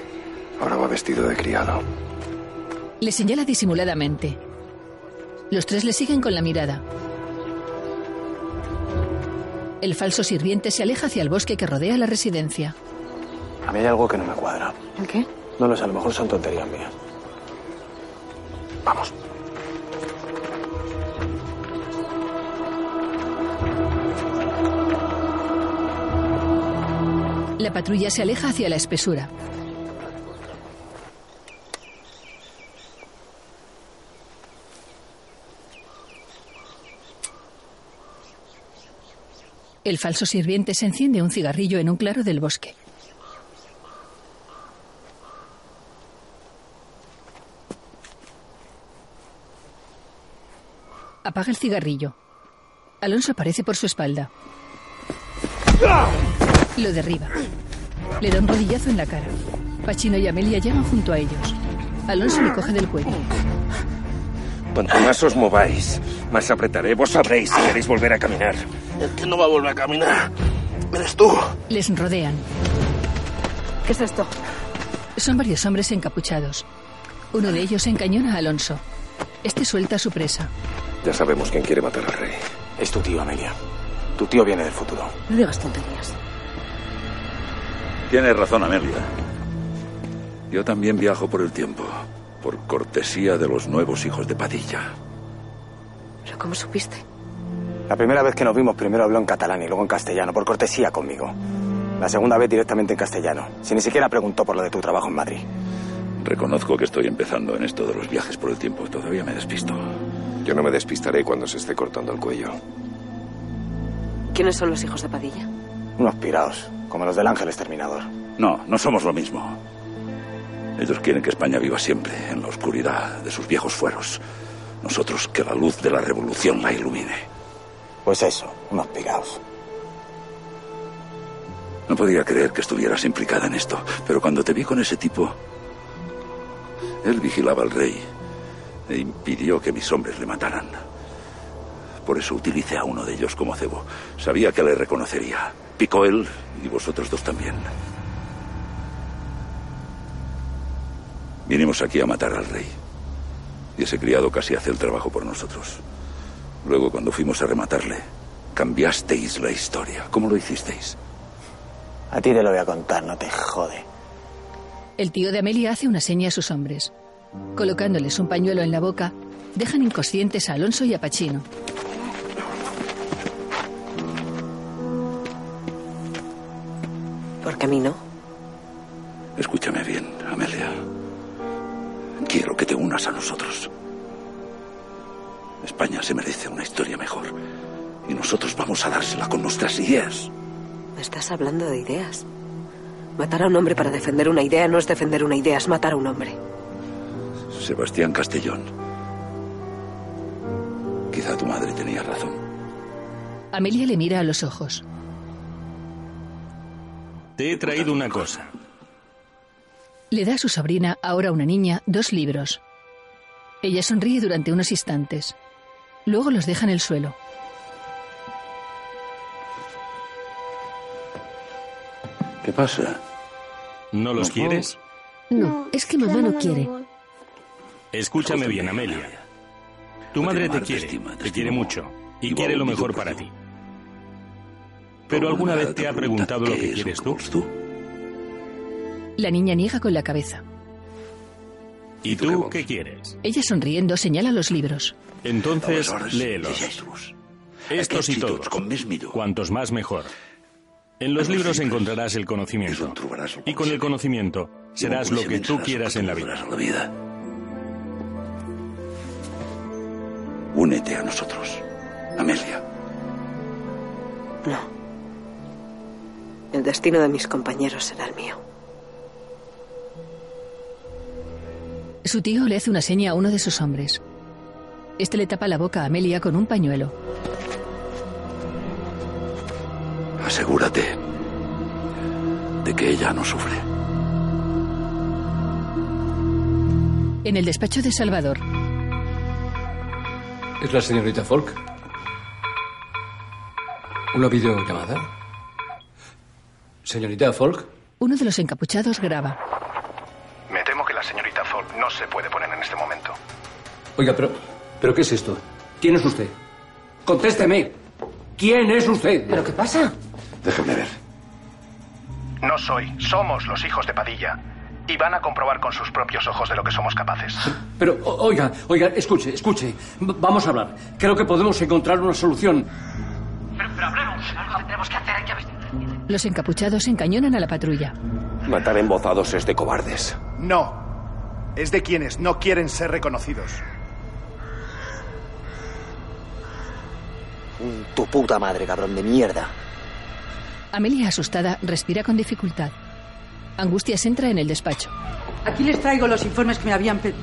Ahora va vestido de criado. Le señala disimuladamente. Los tres le siguen con la mirada. El falso sirviente se aleja hacia el bosque que rodea la residencia. A mí hay algo que no me cuadra. ¿El qué? No lo sé, a lo mejor son tonterías mías. Vamos. La patrulla se aleja hacia la espesura. El falso sirviente se enciende un cigarrillo en un claro del bosque. Apaga el cigarrillo. Alonso aparece por su espalda. Lo derriba. Le da un rodillazo en la cara. Pachino y Amelia llegan junto a ellos. Alonso le coge del cuello. Cuanto más os mováis, más apretaré. Vos sabréis si queréis volver a caminar. El que no va a volver a caminar eres tú. Les rodean. ¿Qué es esto? Son varios hombres encapuchados. Uno de ellos encañona a Alonso. Este suelta a su presa. Ya sabemos quién quiere matar al rey. Es tu tío, Amelia. Tu tío viene del futuro. No digas tonterías. Tienes razón, Amelia. Yo también viajo por el tiempo, por cortesía de los nuevos hijos de Padilla. ¿Pero cómo supiste? La primera vez que nos vimos, primero habló en catalán y luego en castellano, por cortesía conmigo. La segunda vez directamente en castellano, sin ni siquiera preguntó por lo de tu trabajo en Madrid. Reconozco que estoy empezando en esto de los viajes por el tiempo. Todavía me despisto. Yo no me despistaré cuando se esté cortando el cuello. ¿Quiénes son los hijos de Padilla? Unos piraos, como los del Ángel Exterminador. No, no somos lo mismo. Ellos quieren que España viva siempre en la oscuridad de sus viejos fueros. Nosotros que la luz de la revolución la ilumine. Pues eso, unos piraos. No podía creer que estuvieras implicada en esto, pero cuando te vi con ese tipo, él vigilaba al rey e impidió que mis hombres le mataran. Por eso utilicé a uno de ellos como cebo. Sabía que le reconocería. Picó él y vosotros dos también. Vinimos aquí a matar al rey. Y ese criado casi hace el trabajo por nosotros. Luego, cuando fuimos a rematarle, cambiasteis la historia. ¿Cómo lo hicisteis? A ti te lo voy a contar, no te jode. El tío de Amelia hace una seña a sus hombres. Colocándoles un pañuelo en la boca, dejan inconscientes a Alonso y a Pachino. Porque a mí no. Escúchame bien, Amelia. Quiero que te unas a nosotros. España se merece una historia mejor. Y nosotros vamos a dársela con nuestras ideas. Me estás hablando de ideas. Matar a un hombre para defender una idea no es defender una idea, es matar a un hombre. Sebastián Castellón. Quizá tu madre tenía razón. Amelia le mira a los ojos. Te he traído una cosa. Le da a su sobrina, ahora una niña, dos libros. Ella sonríe durante unos instantes. Luego los deja en el suelo. ¿Qué pasa? ¿No los quieres? No, es que mamá no quiere. Escúchame bien, Amelia. Tu madre te quiere, te quiere mucho y quiere lo mejor para ti. Pero alguna vez te ha preguntado lo que quieres tú. La niña niega con la cabeza. ¿Y tú qué quieres? Ella sonriendo señala los libros. Entonces, léelos. Estos y todos. Cuantos más mejor. En los libros encontrarás el conocimiento. Y con el conocimiento serás lo que tú quieras en la vida. la vida. Únete a nosotros, Amelia. No. El destino de mis compañeros será el mío. Su tío le hace una seña a uno de sus hombres. Este le tapa la boca a Amelia con un pañuelo. Asegúrate de que ella no sufre. En el despacho de Salvador, ¿Es la señorita Folk? ¿Una videollamada? ¿Señorita Folk? uno de los encapuchados graba. Me temo que la señorita Folk no se puede poner en este momento. Oiga, pero, ¿pero qué es esto? ¿Quién es usted? Contésteme. ¿Quién es usted? ¿Pero qué pasa? Déjeme ver. No soy, somos los hijos de Padilla. Y van a comprobar con sus propios ojos de lo que somos capaces. Pero, oiga, oiga, escuche, escuche. Vamos a hablar. Creo que podemos encontrar una solución. Pero, pero hablemos. Algo tendremos que hacer. Hay que vestir. Los encapuchados encañonan a la patrulla. Matar embozados es de cobardes. No. Es de quienes no quieren ser reconocidos. Tu puta madre, cabrón de mierda. Amelia, asustada, respira con dificultad. Angustias entra en el despacho. Aquí les traigo los informes que me habían pedido.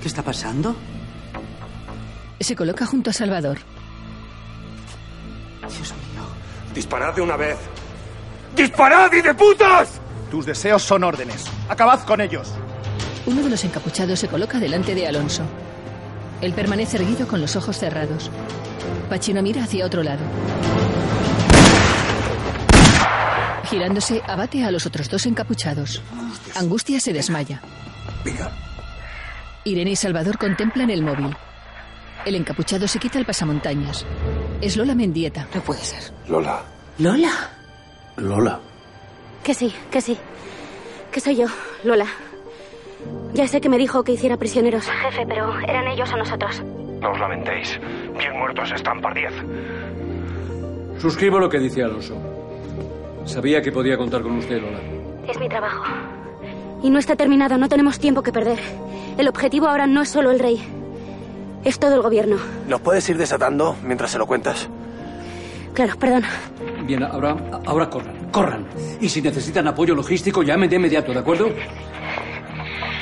¿Qué está pasando? Se coloca junto a Salvador. Dios mío. ¡Disparad de una vez! ¡Disparad y de putas! Tus deseos son órdenes. Acabad con ellos. Uno de los encapuchados se coloca delante de Alonso. Él permanece erguido con los ojos cerrados. Pachino mira hacia otro lado. Girándose, abate a los otros dos encapuchados. Angustia se desmaya. Irene y Salvador contemplan el móvil. El encapuchado se quita el pasamontañas. Es Lola Mendieta. No puede ser. Lola. ¿Lola? Lola. Que sí, que sí. Que soy yo, Lola. Ya sé que me dijo que hiciera prisioneros. Jefe, pero eran ellos o nosotros. No os lamentéis. Bien muertos están par diez. Suscribo lo que dice Alonso. Sabía que podía contar con usted, Lola. Es mi trabajo. Y no está terminado, no tenemos tiempo que perder. El objetivo ahora no es solo el rey. Es todo el gobierno. ¿Nos puedes ir desatando mientras se lo cuentas? Claro, perdón. Bien, ahora, ahora corran, corran. Y si necesitan apoyo logístico, llamen de inmediato, ¿de acuerdo?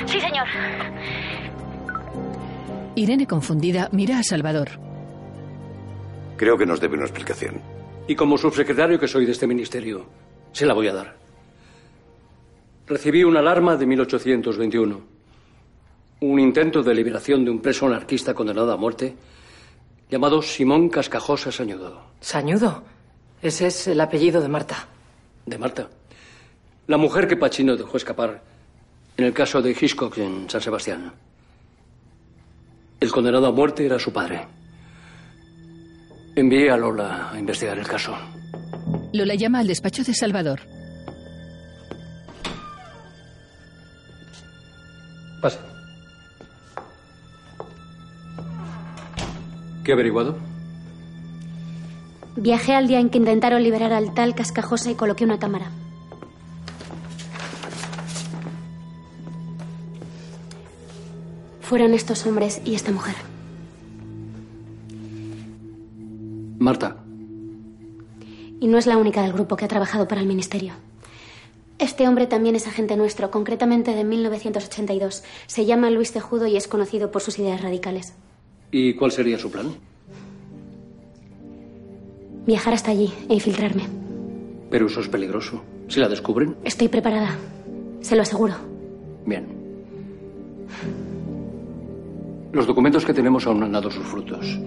Sí, señor. Irene, confundida, mira a Salvador. Creo que nos debe una explicación. Y como subsecretario que soy de este ministerio, se la voy a dar. Recibí una alarma de 1821. Un intento de liberación de un preso anarquista condenado a muerte llamado Simón Cascajosa Sañudo. Sañudo. Ese es el apellido de Marta. De Marta. La mujer que Pachino dejó escapar en el caso de Hitchcock en San Sebastián. El condenado a muerte era su padre. Envié a Lola a investigar el caso. Lola llama al despacho de Salvador. Pase. ¿Qué ha averiguado? Viajé al día en que intentaron liberar al tal Cascajosa y coloqué una cámara. Fueron estos hombres y esta mujer. Marta, Y no es la única del grupo que ha trabajado para el ministerio. Este hombre también es agente nuestro, concretamente de 1982. Se llama Luis Tejudo y es conocido por sus ideas radicales. ¿Y cuál sería su plan? Viajar hasta allí e infiltrarme. Pero eso es peligroso. Si la descubren, Estoy preparada. Se lo aseguro. bien. Los documentos que tenemos aún no han dado sus frutos.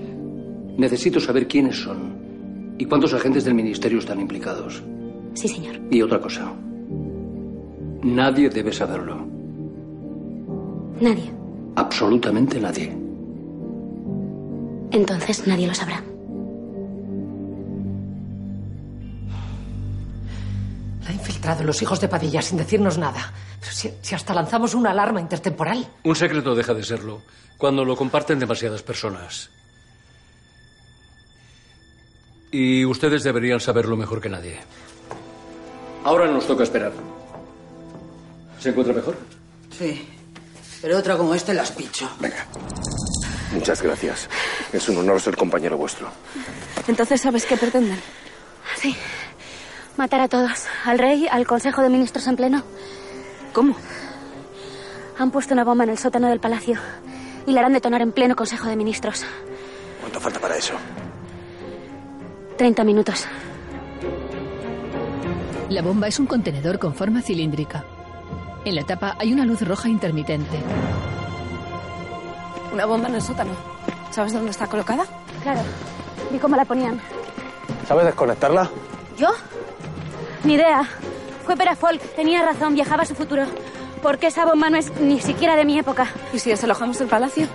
Necesito saber quiénes son y cuántos agentes del ministerio están implicados. Sí, señor. Y otra cosa. Nadie debe saberlo. Nadie. Absolutamente nadie. Entonces nadie lo sabrá. La infiltración. infiltrado los hijos de Padilla sin decirnos nada. Si, si hasta lanzamos una alarma intertemporal. Un secreto deja de serlo cuando lo comparten demasiadas personas. Y ustedes deberían saberlo mejor que nadie. Ahora nos toca esperar. ¿Se encuentra mejor? Sí. Pero otra como este las picho. Venga. Muchas gracias. Es un honor ser compañero vuestro. Entonces, ¿sabes qué pretenden? Sí. Matar a todos. Al rey, al Consejo de Ministros en pleno. ¿Cómo? Han puesto una bomba en el sótano del palacio y la harán detonar en pleno Consejo de Ministros. ¿Cuánto falta para eso? Treinta minutos. La bomba es un contenedor con forma cilíndrica. En la tapa hay una luz roja intermitente. Una bomba en el sótano. ¿Sabes dónde está colocada? Claro. Vi cómo la ponían. ¿Sabes desconectarla? ¿Yo? Ni idea. Fue Perafolk. Tenía razón. Viajaba a su futuro. Porque esa bomba no es ni siquiera de mi época. ¿Y si desalojamos el palacio?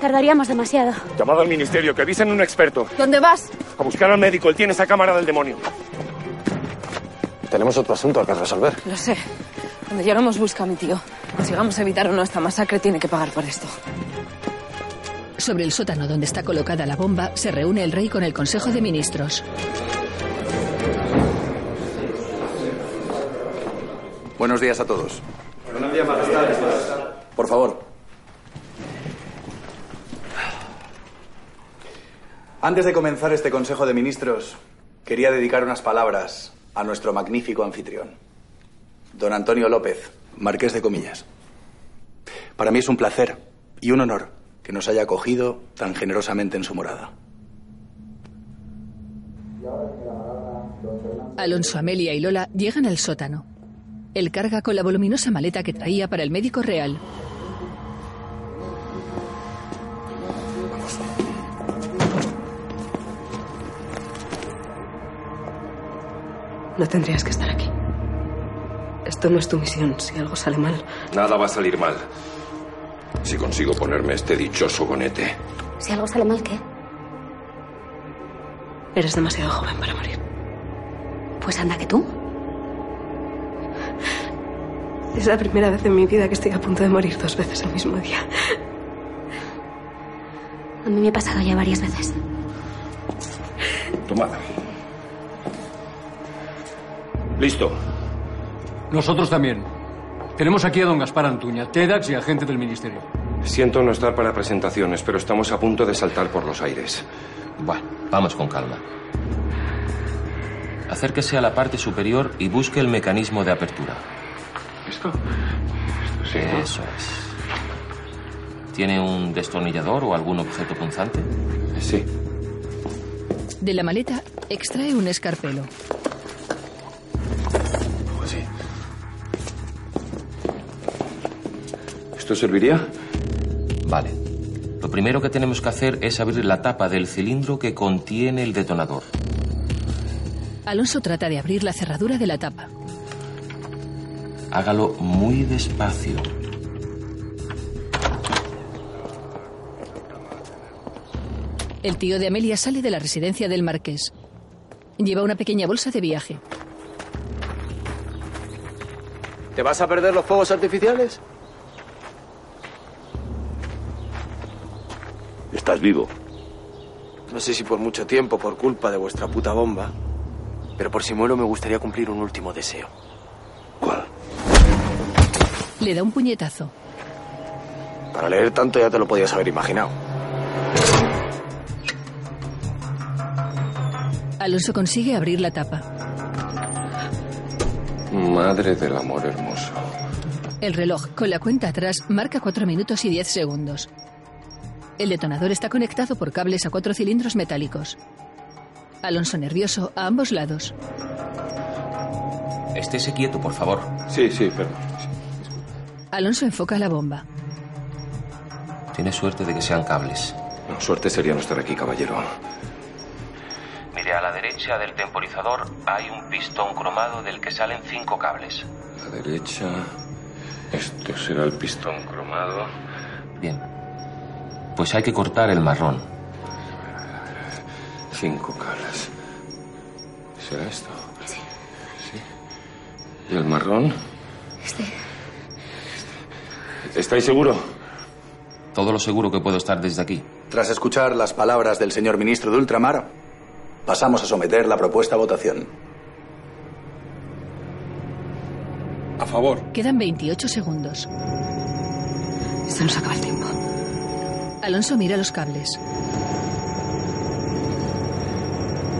Tardaríamos demasiado. Llamado al ministerio, que avisen a un experto. ¿Dónde vas? A buscar al médico. Él tiene esa cámara del demonio. Tenemos otro asunto que resolver. Lo sé. Cuando lleguemos busca a mi tío. Consigamos evitar o no esta masacre, tiene que pagar por esto. Sobre el sótano donde está colocada la bomba se reúne el rey con el Consejo de Ministros. Buenos días a todos. Buenos días, majestad. Por favor. Antes de comenzar este Consejo de Ministros, quería dedicar unas palabras a nuestro magnífico anfitrión, don Antonio López, marqués de Comillas. Para mí es un placer y un honor que nos haya acogido tan generosamente en su morada. Alonso, Amelia y Lola llegan al sótano. Él carga con la voluminosa maleta que traía para el médico real. No tendrías que estar aquí. Esto no es tu misión. Si algo sale mal. Nada va a salir mal. Si consigo ponerme este dichoso bonete. Si algo sale mal, ¿qué? Eres demasiado joven para morir. Pues anda que tú. Es la primera vez en mi vida que estoy a punto de morir dos veces el mismo día. A mí me ha pasado ya varias veces. Tomad. Listo. Nosotros también. Tenemos aquí a don Gaspar Antuña, TEDAX y agente del ministerio. Siento no estar para presentaciones, pero estamos a punto de saltar por los aires. Bueno, vamos con calma. Acérquese a la parte superior y busque el mecanismo de apertura. ¿Esto? Esto sí. ¿no? Eso es. ¿Tiene un destornillador o algún objeto punzante? Sí. De la maleta extrae un escarpelo. ¿Esto serviría? Vale. Lo primero que tenemos que hacer es abrir la tapa del cilindro que contiene el detonador. Alonso trata de abrir la cerradura de la tapa. Hágalo muy despacio. El tío de Amelia sale de la residencia del marqués. Lleva una pequeña bolsa de viaje. ¿Te vas a perder los fuegos artificiales? Estás vivo. No sé si por mucho tiempo, por culpa de vuestra puta bomba, pero por si muero me gustaría cumplir un último deseo. Le da un puñetazo. Para leer tanto ya te lo podías haber imaginado. Alonso consigue abrir la tapa. Madre del amor hermoso. El reloj, con la cuenta atrás, marca 4 minutos y 10 segundos. El detonador está conectado por cables a cuatro cilindros metálicos. Alonso nervioso a ambos lados. Estése quieto, por favor. Sí, sí, perdón. Alonso enfoca la bomba. Tiene suerte de que sean cables. No, suerte sería no estar aquí, caballero. Mire, a la derecha del temporizador hay un pistón cromado del que salen cinco cables. A la derecha. Esto será el pistón cromado. Bien. Pues hay que cortar el marrón. Cinco cables. ¿Será esto? Sí. ¿Y el marrón? Este. ¿Estáis seguro? Todo lo seguro que puedo estar desde aquí. Tras escuchar las palabras del señor ministro de Ultramar, pasamos a someter la propuesta a votación. A favor. Quedan 28 segundos. Se nos acaba el tiempo. Alonso mira los cables.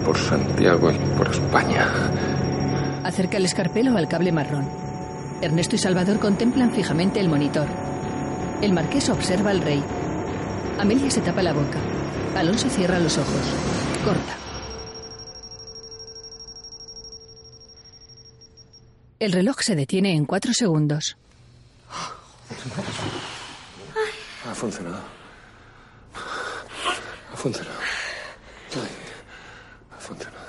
Por Santiago y por España. Acerca el escarpelo al cable marrón. Ernesto y Salvador contemplan fijamente el monitor. El marqués observa al rey. Amelia se tapa la boca. Alonso cierra los ojos. Corta. El reloj se detiene en cuatro segundos. Ha funcionado. Ha funcionado. Ay, ha funcionado.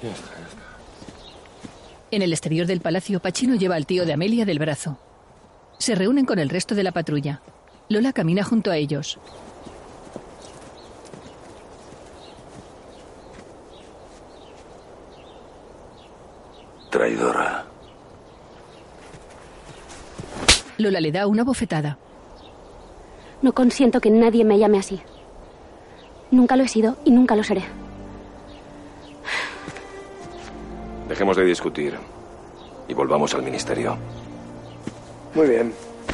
Ya está, ya está. En el exterior del palacio, Pachino lleva al tío de Amelia del brazo. Se reúnen con el resto de la patrulla. Lola camina junto a ellos. Traidora. Lola le da una bofetada. No consiento que nadie me llame así. Nunca lo he sido y nunca lo seré. Dejemos de discutir y volvamos al ministerio. Muy bien.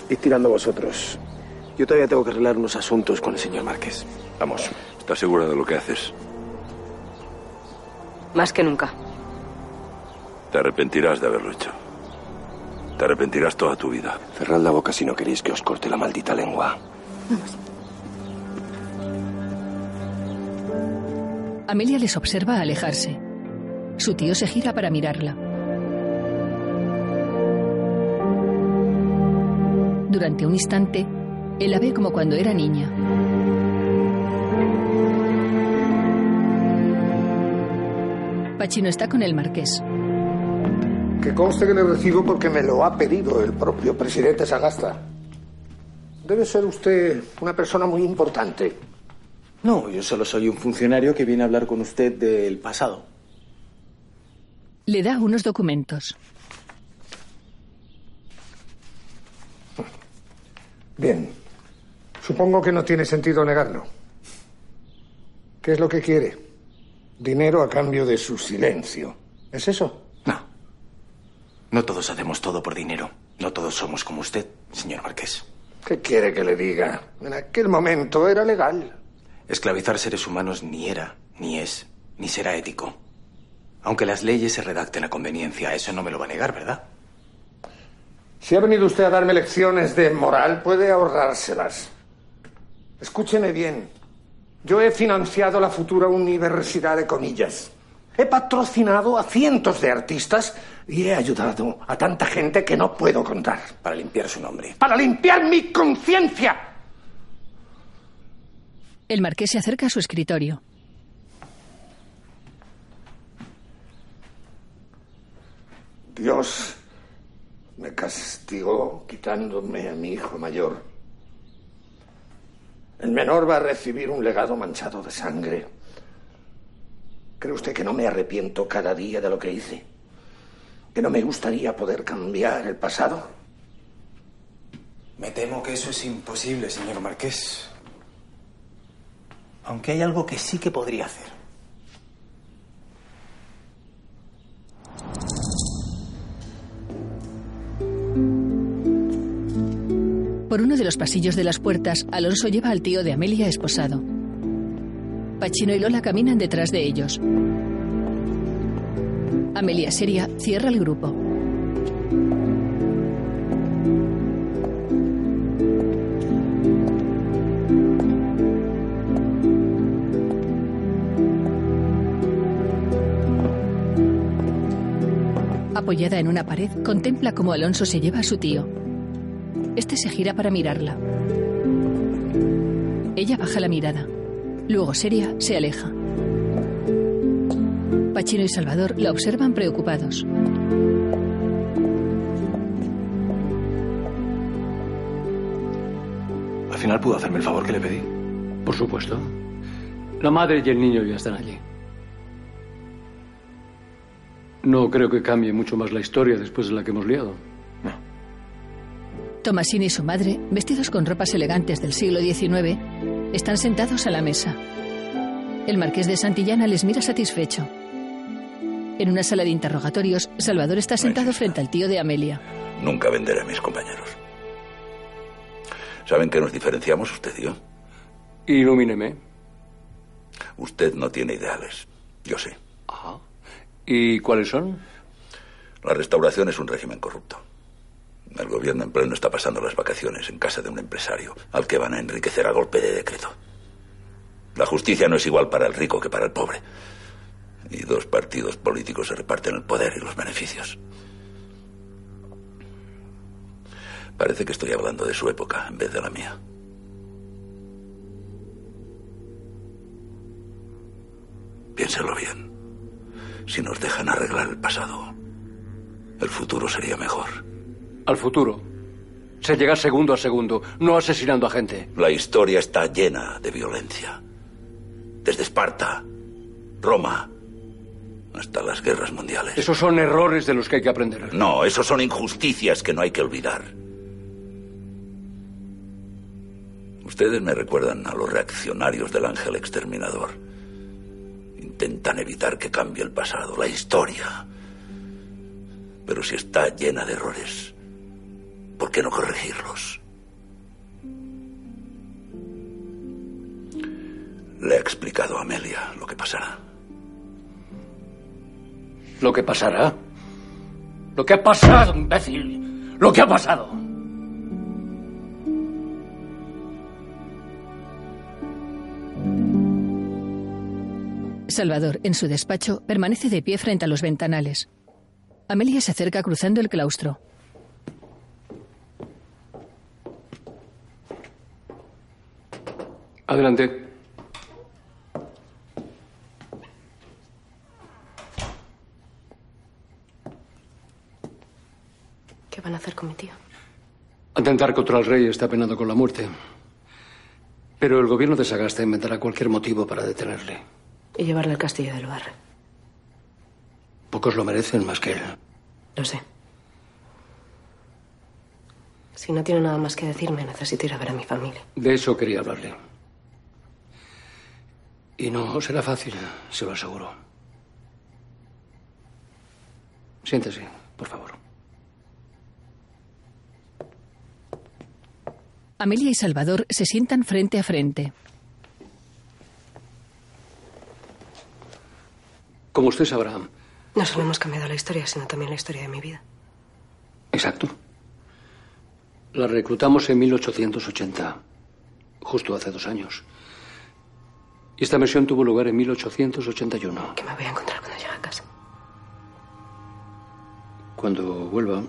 Id tirando vosotros. Yo todavía tengo que arreglar unos asuntos con el señor Márquez. Vamos. ¿Estás segura de lo que haces? Más que nunca. Te arrepentirás de haberlo hecho. Te arrepentirás toda tu vida. Cerrad la boca si no queréis que os corte la maldita lengua. Amelia les observa alejarse. Su tío se gira para mirarla. Durante un instante, él la ve como cuando era niña. Pachino está con el marqués. Que conste que le recibo porque me lo ha pedido el propio presidente Sagasta. Debe ser usted una persona muy importante. No, yo solo soy un funcionario que viene a hablar con usted del pasado. Le da unos documentos. Bien. Supongo que no tiene sentido negarlo. ¿Qué es lo que quiere? Dinero a cambio de su silencio. ¿Es eso? No todos hacemos todo por dinero. No todos somos como usted, señor Marqués. ¿Qué quiere que le diga? En aquel momento era legal. Esclavizar seres humanos ni era, ni es, ni será ético. Aunque las leyes se redacten a conveniencia, eso no me lo va a negar, ¿verdad? Si ha venido usted a darme lecciones de moral, puede ahorrárselas. Escúcheme bien. Yo he financiado la futura Universidad de Comillas. He patrocinado a cientos de artistas y he ayudado a tanta gente que no puedo contar. Para limpiar su nombre. ¡Para limpiar mi conciencia! El marqués se acerca a su escritorio. Dios me castigó quitándome a mi hijo mayor. El menor va a recibir un legado manchado de sangre. ¿Cree usted que no me arrepiento cada día de lo que hice? ¿Que no me gustaría poder cambiar el pasado? Me temo que eso es imposible, señor Marqués. Aunque hay algo que sí que podría hacer. Por uno de los pasillos de las puertas, Alonso lleva al tío de Amelia esposado. Pachino y Lola caminan detrás de ellos. Amelia seria cierra el grupo. Apoyada en una pared, contempla cómo Alonso se lleva a su tío. Este se gira para mirarla. Ella baja la mirada. Luego, seria, se aleja. Pachino y Salvador la observan preocupados. Al final pudo hacerme el favor que le pedí. Por supuesto. La madre y el niño ya están allí. No creo que cambie mucho más la historia después de la que hemos liado. Tomasini y su madre, vestidos con ropas elegantes del siglo XIX, están sentados a la mesa. El marqués de Santillana les mira satisfecho. En una sala de interrogatorios, Salvador está sentado frente al tío de Amelia. Nunca venderé a mis compañeros. ¿Saben qué nos diferenciamos usted y yo? Ilumíneme. Usted no tiene ideales. Yo sé. ¿Y cuáles son? La restauración es un régimen corrupto. El gobierno en pleno está pasando las vacaciones en casa de un empresario al que van a enriquecer a golpe de decreto. La justicia no es igual para el rico que para el pobre. Y dos partidos políticos se reparten el poder y los beneficios. Parece que estoy hablando de su época en vez de la mía. Piénselo bien. Si nos dejan arreglar el pasado, el futuro sería mejor al futuro. Se llega segundo a segundo, no asesinando a gente. La historia está llena de violencia. Desde Esparta, Roma, hasta las guerras mundiales. Esos son errores de los que hay que aprender. No, esos son injusticias que no hay que olvidar. Ustedes me recuerdan a los reaccionarios del ángel exterminador. Intentan evitar que cambie el pasado, la historia. Pero si está llena de errores, ¿Por qué no corregirlos? Le he explicado a Amelia lo que pasará. ¿Lo que pasará? Lo que ha pasado, imbécil. Lo que ha pasado. Salvador, en su despacho, permanece de pie frente a los ventanales. Amelia se acerca cruzando el claustro. Adelante. ¿Qué van a hacer con mi tío? Atentar contra el rey está penado con la muerte. Pero el gobierno de Sagasta inventará cualquier motivo para detenerle. Y llevarle al castillo del Barre. Pocos lo merecen más que él. Lo sé. Si no tiene nada más que decirme, necesito ir a ver a mi familia. De eso quería hablarle. Y no será fácil, se lo aseguro. Siéntese, por favor. Amelia y Salvador se sientan frente a frente. Como usted sabrá. No solo hemos cambiado la historia, sino también la historia de mi vida. Exacto. La reclutamos en 1880, justo hace dos años. Y esta misión tuvo lugar en 1881. ¿Qué me voy a encontrar cuando llegue a casa? Cuando vuelva,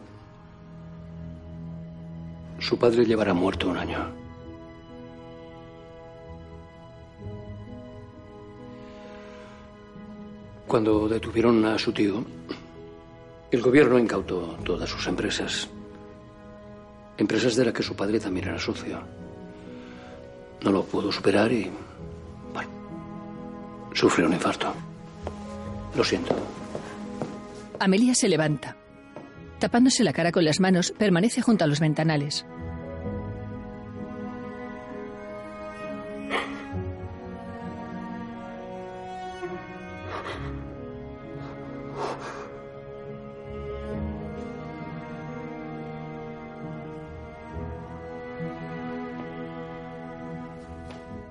su padre llevará muerto un año. Cuando detuvieron a su tío, el gobierno incautó todas sus empresas. Empresas de las que su padre también era socio. No lo pudo superar y Sufre un infarto. Lo siento. Amelia se levanta. Tapándose la cara con las manos, permanece junto a los ventanales.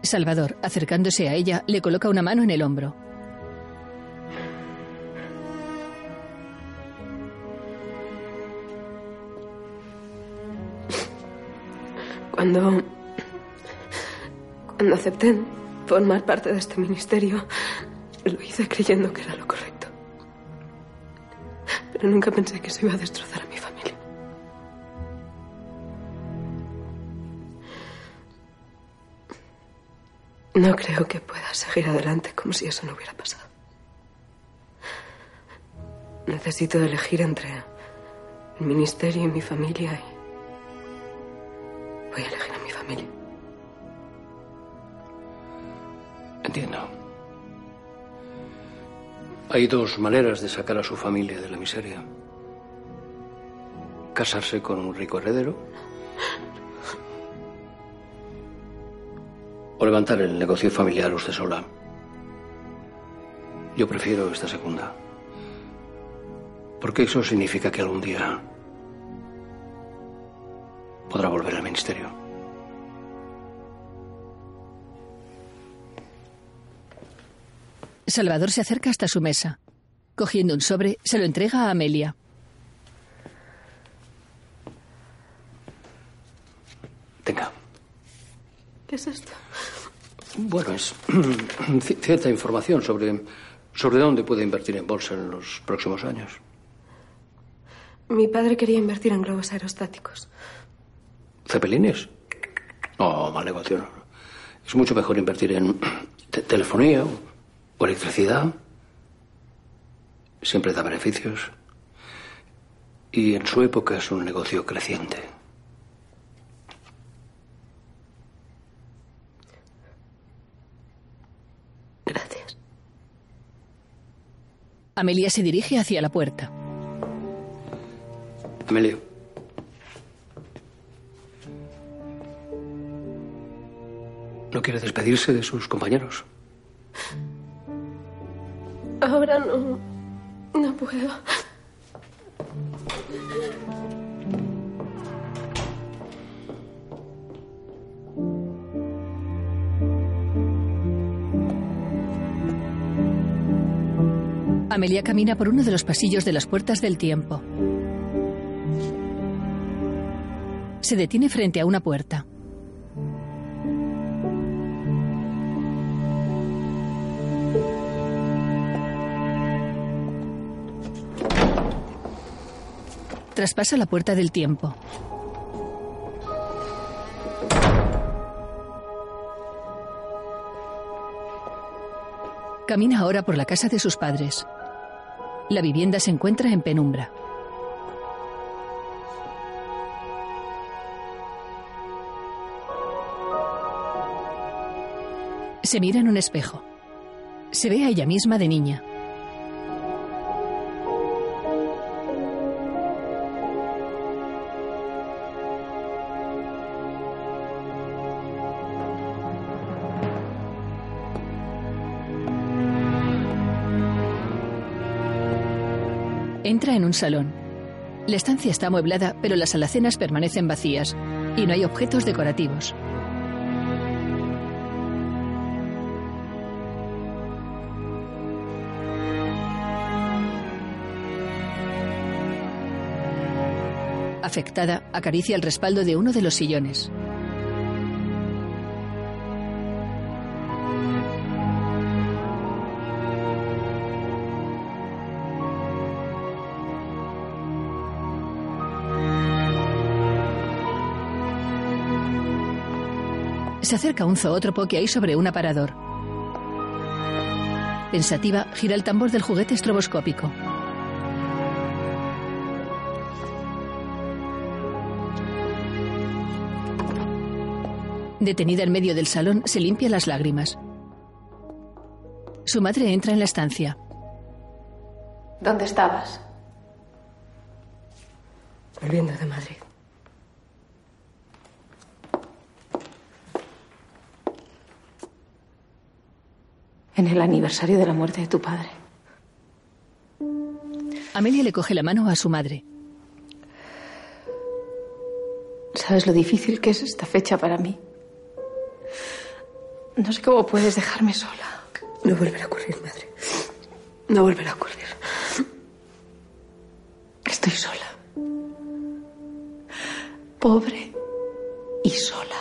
Salvador, acercándose a ella, le coloca una mano en el hombro. Cuando. Cuando acepté formar parte de este ministerio, lo hice creyendo que era lo correcto. Pero nunca pensé que se iba a destrozar No creo que pueda seguir adelante como si eso no hubiera pasado. Necesito elegir entre el ministerio y mi familia y voy a elegir a mi familia. Entiendo. Hay dos maneras de sacar a su familia de la miseria. Casarse con un rico heredero o levantar el negocio familiar usted sola. Yo prefiero esta segunda. Porque eso significa que algún día podrá volver al ministerio. Salvador se acerca hasta su mesa. Cogiendo un sobre, se lo entrega a Amelia. Tenga. ¿Qué es esto? Bueno, es cierta información sobre, sobre dónde puede invertir en bolsa en los próximos años. Mi padre quería invertir en globos aerostáticos. ¿Cepelines? No, mal negocio. no. Es mucho mejor invertir en te- telefonía o, o electricidad. Siempre da beneficios. Y en su época es un negocio creciente. Amelia se dirige hacia la puerta. Amelio. ¿No quiere despedirse de sus compañeros? Ahora no. No puedo. Amelia camina por uno de los pasillos de las puertas del tiempo. Se detiene frente a una puerta. Traspasa la puerta del tiempo. Camina ahora por la casa de sus padres. La vivienda se encuentra en penumbra. Se mira en un espejo. Se ve a ella misma de niña. Entra en un salón. La estancia está amueblada, pero las alacenas permanecen vacías y no hay objetos decorativos. Afectada, acaricia el respaldo de uno de los sillones. Se acerca un zoótropo que hay sobre un aparador. Pensativa, gira el tambor del juguete estroboscópico. Detenida en medio del salón, se limpia las lágrimas. Su madre entra en la estancia. ¿Dónde estabas? Volviendo de Madrid. En el aniversario de la muerte de tu padre. Amelia le coge la mano a su madre. ¿Sabes lo difícil que es esta fecha para mí? No sé cómo puedes dejarme sola. No volverá a ocurrir, madre. No volverá a ocurrir. Estoy sola. Pobre y sola.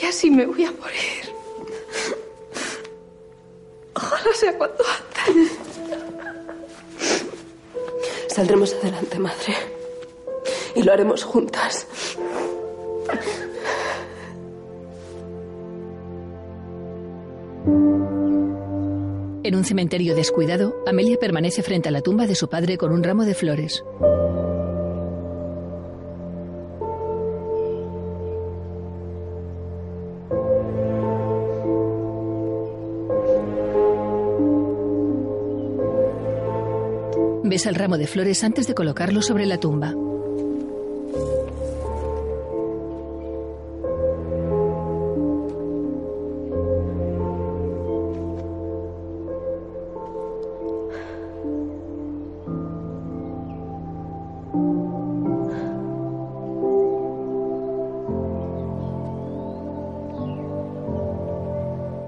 Y así me voy a morir. Sea cuanto antes. Saldremos adelante, madre. Y lo haremos juntas. En un cementerio descuidado, Amelia permanece frente a la tumba de su padre con un ramo de flores. Besa el ramo de flores antes de colocarlo sobre la tumba.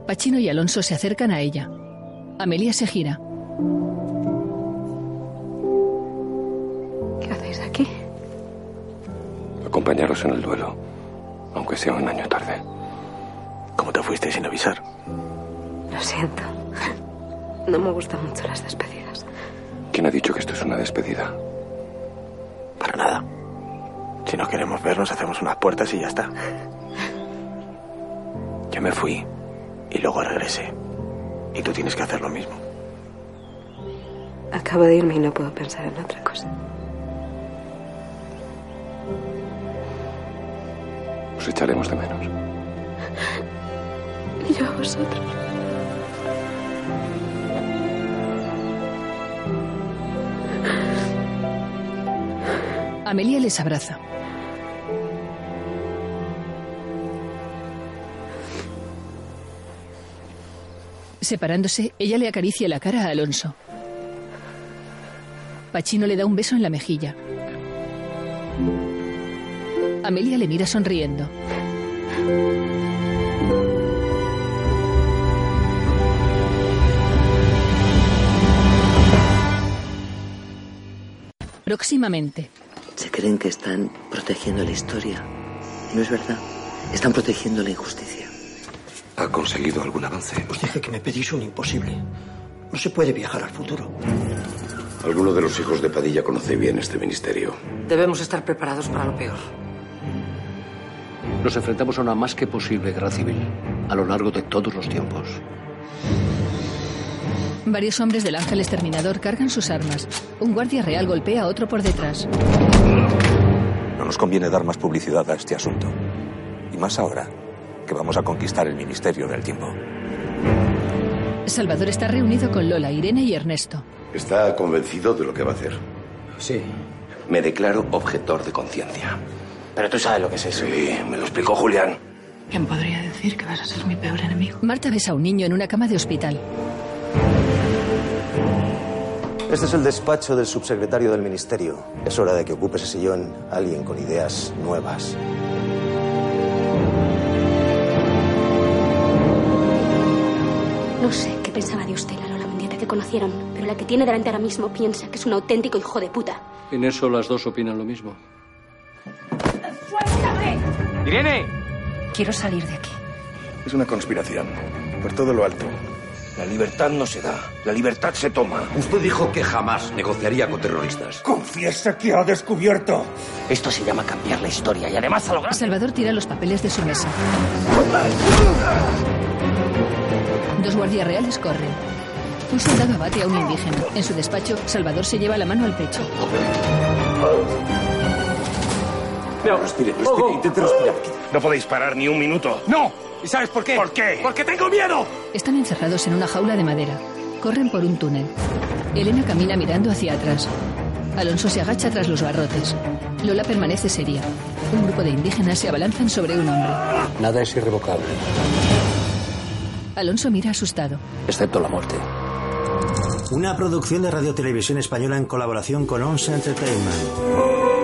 Pachino y Alonso se acercan a ella. Amelia se gira. En el duelo, aunque sea un año tarde. ¿Cómo te fuiste sin avisar? Lo siento. No me gustan mucho las despedidas. ¿Quién ha dicho que esto es una despedida? Para nada. Si no queremos vernos, hacemos unas puertas y ya está. Yo me fui y luego regresé. Y tú tienes que hacer lo mismo. Acabo de irme y no puedo pensar en otra cosa. Echaremos de menos. Y yo a vosotros. Amelia les abraza. Separándose, ella le acaricia la cara a Alonso. Pachino le da un beso en la mejilla. Amelia le mira sonriendo. Próximamente. Se creen que están protegiendo la historia. No es verdad. Están protegiendo la injusticia. ¿Ha conseguido algún avance? Os dije que me pedís un imposible. No se puede viajar al futuro. Alguno de los hijos de Padilla conoce bien este ministerio. Debemos estar preparados para lo peor. Nos enfrentamos a una más que posible guerra civil a lo largo de todos los tiempos. Varios hombres del Ángel Exterminador cargan sus armas. Un guardia real golpea a otro por detrás. No nos conviene dar más publicidad a este asunto. Y más ahora, que vamos a conquistar el Ministerio del Tiempo. Salvador está reunido con Lola, Irene y Ernesto. ¿Está convencido de lo que va a hacer? Sí. Me declaro objetor de conciencia. Pero tú sabes lo que es eso. Sí, me lo explicó Julián. ¿Quién podría decir que vas a ser mi peor enemigo? Marta besa a un niño en una cama de hospital. Este es el despacho del subsecretario del Ministerio. Es hora de que ocupe ese sillón alguien con ideas nuevas. No sé qué pensaba de usted la Lola Mendieta que conocieron, pero la que tiene delante ahora mismo piensa que es un auténtico hijo de puta. En eso las dos opinan lo mismo. ¡Irene! Quiero salir de aquí. Es una conspiración. Por todo lo alto. La libertad no se da. La libertad se toma. Usted dijo que jamás negociaría con terroristas. Confiesa que ha descubierto. Esto se llama cambiar la historia y además a lo grande. Salvador tira los papeles de su mesa. Dos guardias reales corren. Un soldado abate a un indígena. En su despacho, Salvador se lleva la mano al pecho. Respire, respire. Intente respirar. No podéis parar ni un minuto. ¡No! ¿Y sabes por qué? ¿Por qué? ¡Porque tengo miedo! Están encerrados en una jaula de madera. Corren por un túnel. Elena camina mirando hacia atrás. Alonso se agacha tras los barrotes. Lola permanece seria. Un grupo de indígenas se abalanzan sobre un hombre. Nada es irrevocable, Alonso mira asustado. excepto la muerte. Una producción de Radio Televisión Española en colaboración con Once Entertainment.